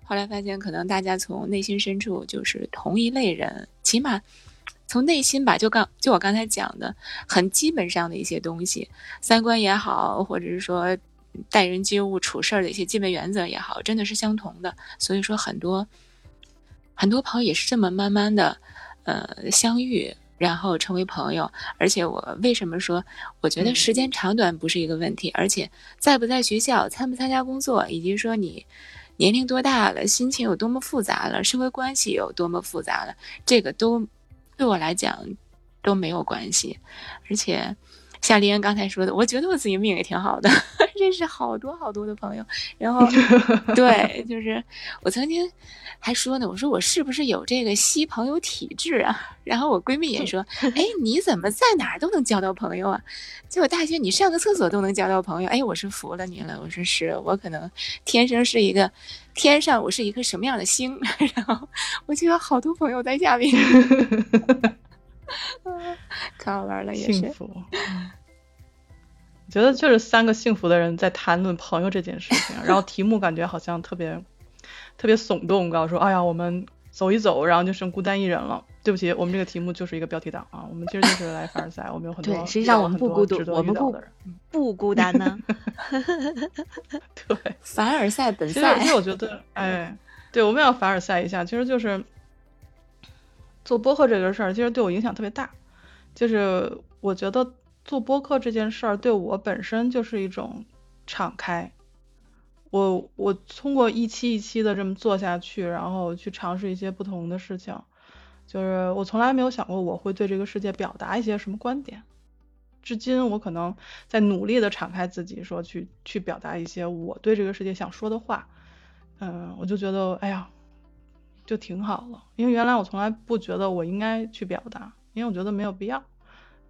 后来发现，可能大家从内心深处就是同一类人，起码从内心吧，就刚就我刚才讲的很基本上的一些东西，三观也好，或者是说待人接物、处事儿的一些基本原则也好，真的是相同的。所以说，很多很多朋友也是这么慢慢的呃相遇。然后成为朋友，而且我为什么说，我觉得时间长短不是一个问题，而且在不在学校、参不参加工作，以及说你年龄多大了、心情有多么复杂了、社会关系有多么复杂了，这个都对我来讲都没有关系，而且。像林恩刚才说的，我觉得我自己命也挺好的，认识好多好多的朋友。然后，对，就是我曾经还说呢，我说我是不是有这个吸朋友体质啊？然后我闺蜜也说，哎，你怎么在哪儿都能交到朋友啊？结果大学你上个厕所都能交到朋友，哎，我是服了你了。我说是我可能天生是一个天上我是一颗什么样的星，然后我就有好多朋友在下面。可好玩了，也是。幸福。我觉得就是三个幸福的人在谈论朋友这件事情，然后题目感觉好像特别特别耸动，告诉说，哎呀，我们走一走，然后就剩孤单一人了。对不起，我们这个题目就是一个标题党啊，我们其实就是来凡尔赛，我们有很多对，实际上我们不孤独，我们不不孤单呢。对，凡尔赛本赛。其实我觉得，哎，对，我们要凡尔赛一下，其实就是。做播客这个事儿，其实对我影响特别大。就是我觉得做播客这件事儿，对我本身就是一种敞开。我我通过一期一期的这么做下去，然后去尝试一些不同的事情。就是我从来没有想过我会对这个世界表达一些什么观点。至今我可能在努力的敞开自己，说去去表达一些我对这个世界想说的话。嗯，我就觉得哎呀，就挺好了，因为原来我从来不觉得我应该去表达，因为我觉得没有必要。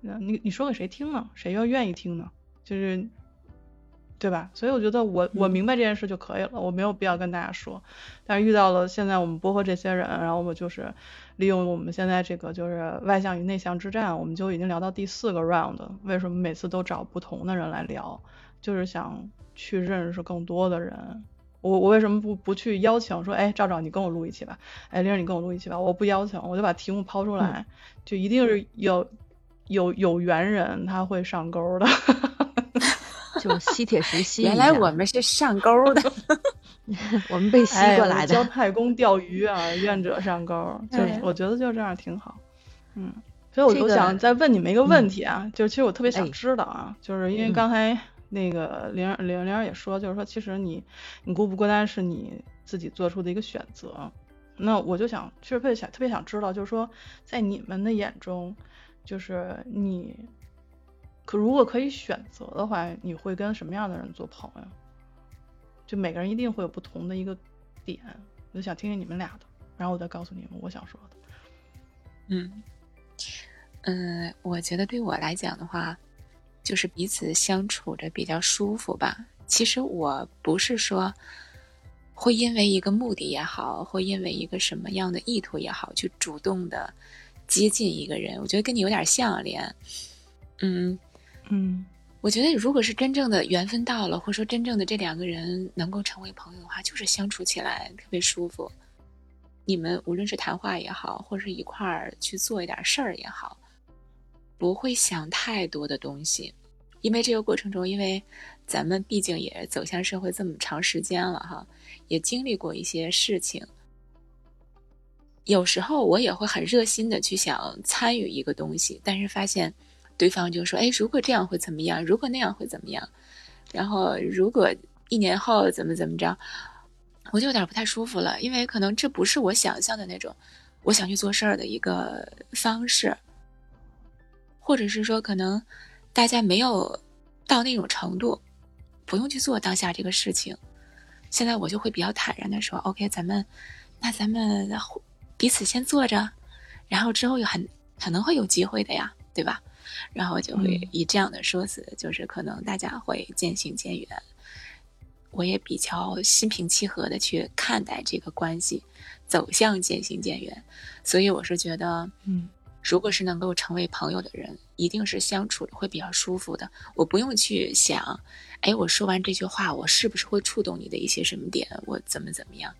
那你你说给谁听呢？谁又愿意听呢？就是。对吧？所以我觉得我我明白这件事就可以了，我没有必要跟大家说。但是遇到了现在我们播客这些人，然后我就是利用我们现在这个就是外向与内向之战，我们就已经聊到第四个 round。为什么每次都找不同的人来聊？就是想去认识更多的人。我我为什么不不去邀请说，哎，赵赵你跟我录一期吧，哎，玲儿你跟我录一期吧？我不邀请，我就把题目抛出来，就一定是有有有缘人他会上钩的。就吸铁石吸。原来我们是上钩的 我们被吸过来的。教太公钓鱼啊，愿者上钩。就是我觉得就这样挺好。嗯，所以我就想再问你们一个问题啊，就是其实我特别想知道啊，就是因为刚才那个玲玲玲也说，就是说其实你你孤不孤单是你自己做出的一个选择。那我就想，其实特别想特别想知道，就是说在你们的眼中，就是你。可如果可以选择的话，你会跟什么样的人做朋友？就每个人一定会有不同的一个点，我就想听听你们俩的，然后我再告诉你们我想说的。嗯嗯，我觉得对我来讲的话，就是彼此相处着比较舒服吧。其实我不是说会因为一个目的也好，会因为一个什么样的意图也好，去主动的接近一个人。我觉得跟你有点像，连嗯。嗯，我觉得如果是真正的缘分到了，或者说真正的这两个人能够成为朋友的话，就是相处起来特别舒服。你们无论是谈话也好，或者是一块儿去做一点事儿也好，不会想太多的东西，因为这个过程中，因为咱们毕竟也走向社会这么长时间了哈，也经历过一些事情。有时候我也会很热心的去想参与一个东西，但是发现。对方就说：“哎，如果这样会怎么样？如果那样会怎么样？然后如果一年后怎么怎么着，我就有点不太舒服了，因为可能这不是我想象的那种我想去做事儿的一个方式，或者是说可能大家没有到那种程度，不用去做当下这个事情。现在我就会比较坦然的说：‘OK，咱们那咱们彼此先坐着，然后之后有很可能会有机会的呀，对吧？’”然后就会以这样的说辞，就是可能大家会渐行渐远。我也比较心平气和的去看待这个关系，走向渐行渐远。所以我是觉得，嗯，如果是能够成为朋友的人，一定是相处会比较舒服的。我不用去想，哎，我说完这句话，我是不是会触动你的一些什么点？我怎么怎么样？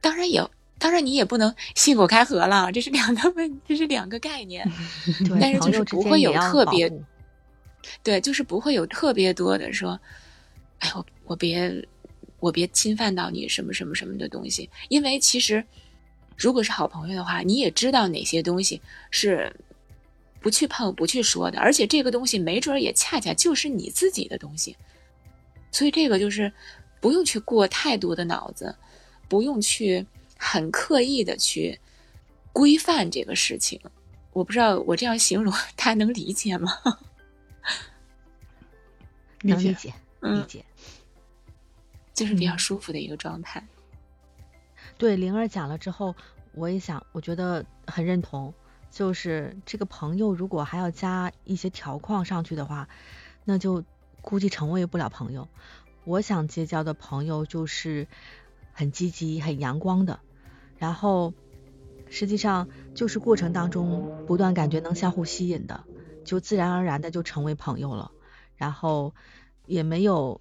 当然也。当然，你也不能 信口开河了，这是两个问，这是两个概念。但是就是不会有特别，对，就是不会有特别多的说，哎，我我别我别侵犯到你什么什么什么的东西。因为其实，如果是好朋友的话，你也知道哪些东西是不去碰、不去说的，而且这个东西没准也恰恰就是你自己的东西。所以这个就是不用去过太多的脑子，不用去。很刻意的去规范这个事情，我不知道我这样形容他能理解吗？能理解，理解，就是比较舒服的一个状态。对灵儿讲了之后，我也想，我觉得很认同。就是这个朋友，如果还要加一些条框上去的话，那就估计成为不了朋友。我想结交的朋友就是很积极、很阳光的。然后，实际上就是过程当中不断感觉能相互吸引的，就自然而然的就成为朋友了。然后也没有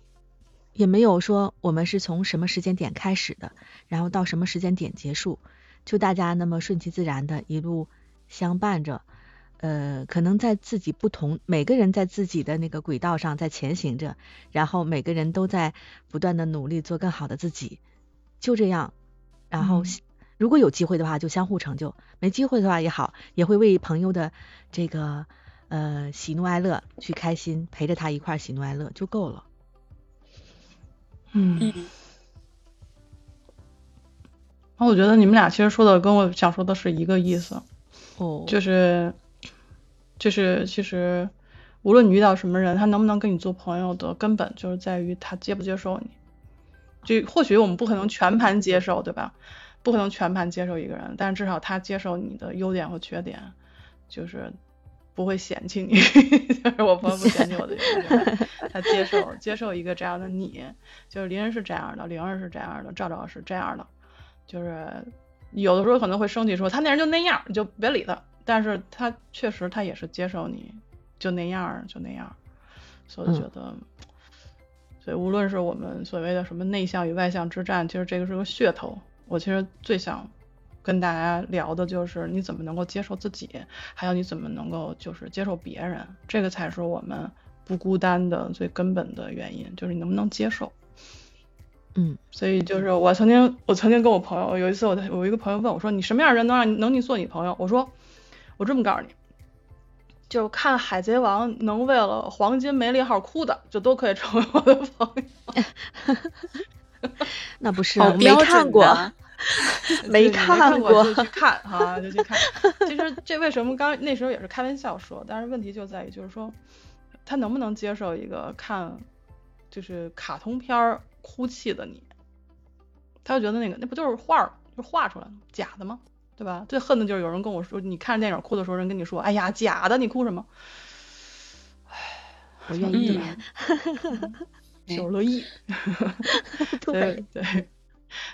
也没有说我们是从什么时间点开始的，然后到什么时间点结束，就大家那么顺其自然的一路相伴着。呃，可能在自己不同，每个人在自己的那个轨道上在前行着，然后每个人都在不断的努力做更好的自己，就这样，然后。如果有机会的话，就相互成就；没机会的话也好，也会为朋友的这个呃喜怒哀乐去开心，陪着他一块喜怒哀乐就够了。嗯。那我觉得你们俩其实说的跟我想说的是一个意思。哦。就是，就是其实无论你遇到什么人，他能不能跟你做朋友的根本就是在于他接不接受你。就或许我们不可能全盘接受，对吧？不可能全盘接受一个人，但是至少他接受你的优点和缺点，就是不会嫌弃你。就是我朋友不嫌弃我的优点，他接受接受一个这样的你，就是林恩是这样的，灵儿是这样的，赵赵是这样的，就是有的时候可能会生气，说他那人就那样，你就别理他。但是他确实他也是接受你就那样就那样，所以我觉得。所以，无论是我们所谓的什么内向与外向之战，其实这个是个噱头。我其实最想跟大家聊的就是你怎么能够接受自己，还有你怎么能够就是接受别人，这个才是我们不孤单的最根本的原因，就是你能不能接受。嗯，所以就是我曾经，我曾经跟我朋友有一次，我我一个朋友问我说：“你什么样的人能让你能你做你朋友？”我说：“我这么告诉你。”就看《海贼王》能为了黄金梅利号哭的，就都可以成为我的朋友。那不是没看过，没看过就去看哈，就去看。其实这为什么刚那时候也是开玩笑说，但是问题就在于就是说，他能不能接受一个看就是卡通片儿哭泣的你？他就觉得那个那不就是画就画出来的假的吗？对吧？最恨的就是有人跟我说，你看电影哭的时候，人跟你说，哎呀，假的，你哭什么？唉，我愿意，就 乐意。对对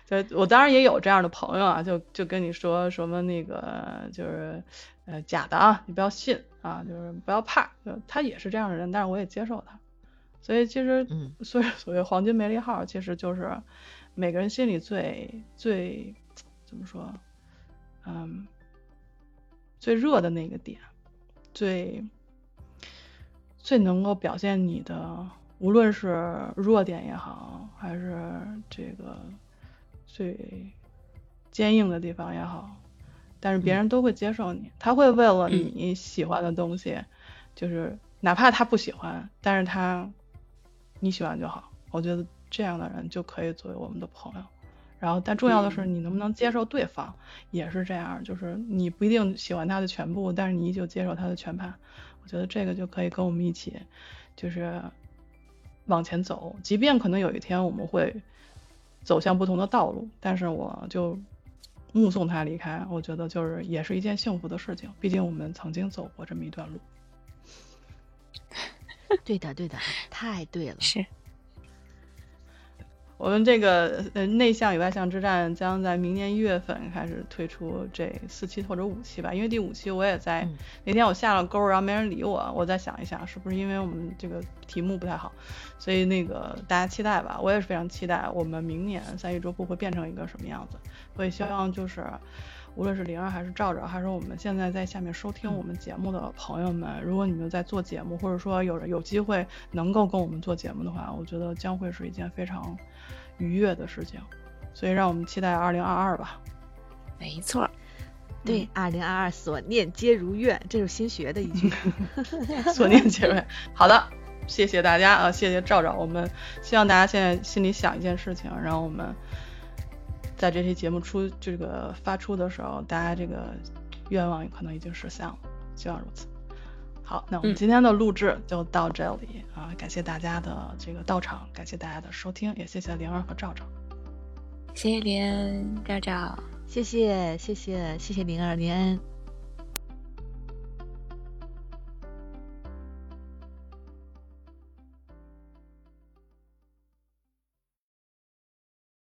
对，我当然也有这样的朋友啊，就就跟你说什么那个就是呃假的啊，你不要信啊，就是不要怕，就他也是这样的人，但是我也接受他。所以其实，所以所谓黄金梅利号，其实就是每个人心里最最怎么说？嗯，最热的那个点，最最能够表现你的，无论是弱点也好，还是这个最坚硬的地方也好，但是别人都会接受你，他会为了你喜欢的东西，就是哪怕他不喜欢，但是他你喜欢就好。我觉得这样的人就可以作为我们的朋友。然后，但重要的是你能不能接受对方，也是这样，就是你不一定喜欢他的全部，但是你依旧接受他的全盘。我觉得这个就可以跟我们一起，就是往前走。即便可能有一天我们会走向不同的道路，但是我就目送他离开，我觉得就是也是一件幸福的事情。毕竟我们曾经走过这么一段路。对的，对的，太对了。是。我们这个呃内向与外向之战将在明年一月份开始推出这四期或者五期吧，因为第五期我也在那天我下了钩，然后没人理我，我再想一想是不是因为我们这个题目不太好，所以那个大家期待吧，我也是非常期待我们明年三一周部会变成一个什么样子，我也希望就是。无论是灵儿还是赵赵，还是我们现在在下面收听我们节目的朋友们，如果你们在做节目，或者说有有机会能够跟我们做节目的话，我觉得将会是一件非常愉悦的事情。所以让我们期待二零二二吧。没错，对，二零二二所念皆如愿，这是新学的一句。所念皆如愿。好的，谢谢大家啊，谢谢赵赵。我们希望大家现在心里想一件事情，然后我们。在这期节目出这个发出的时候，大家这个愿望可能已经实现了，希望如此。好，那我们今天的录制就到这里啊，感谢大家的这个到场，感谢大家的收听，也谢谢灵儿和赵赵。谢谢林恩，赵赵，谢谢谢谢谢谢灵儿灵恩。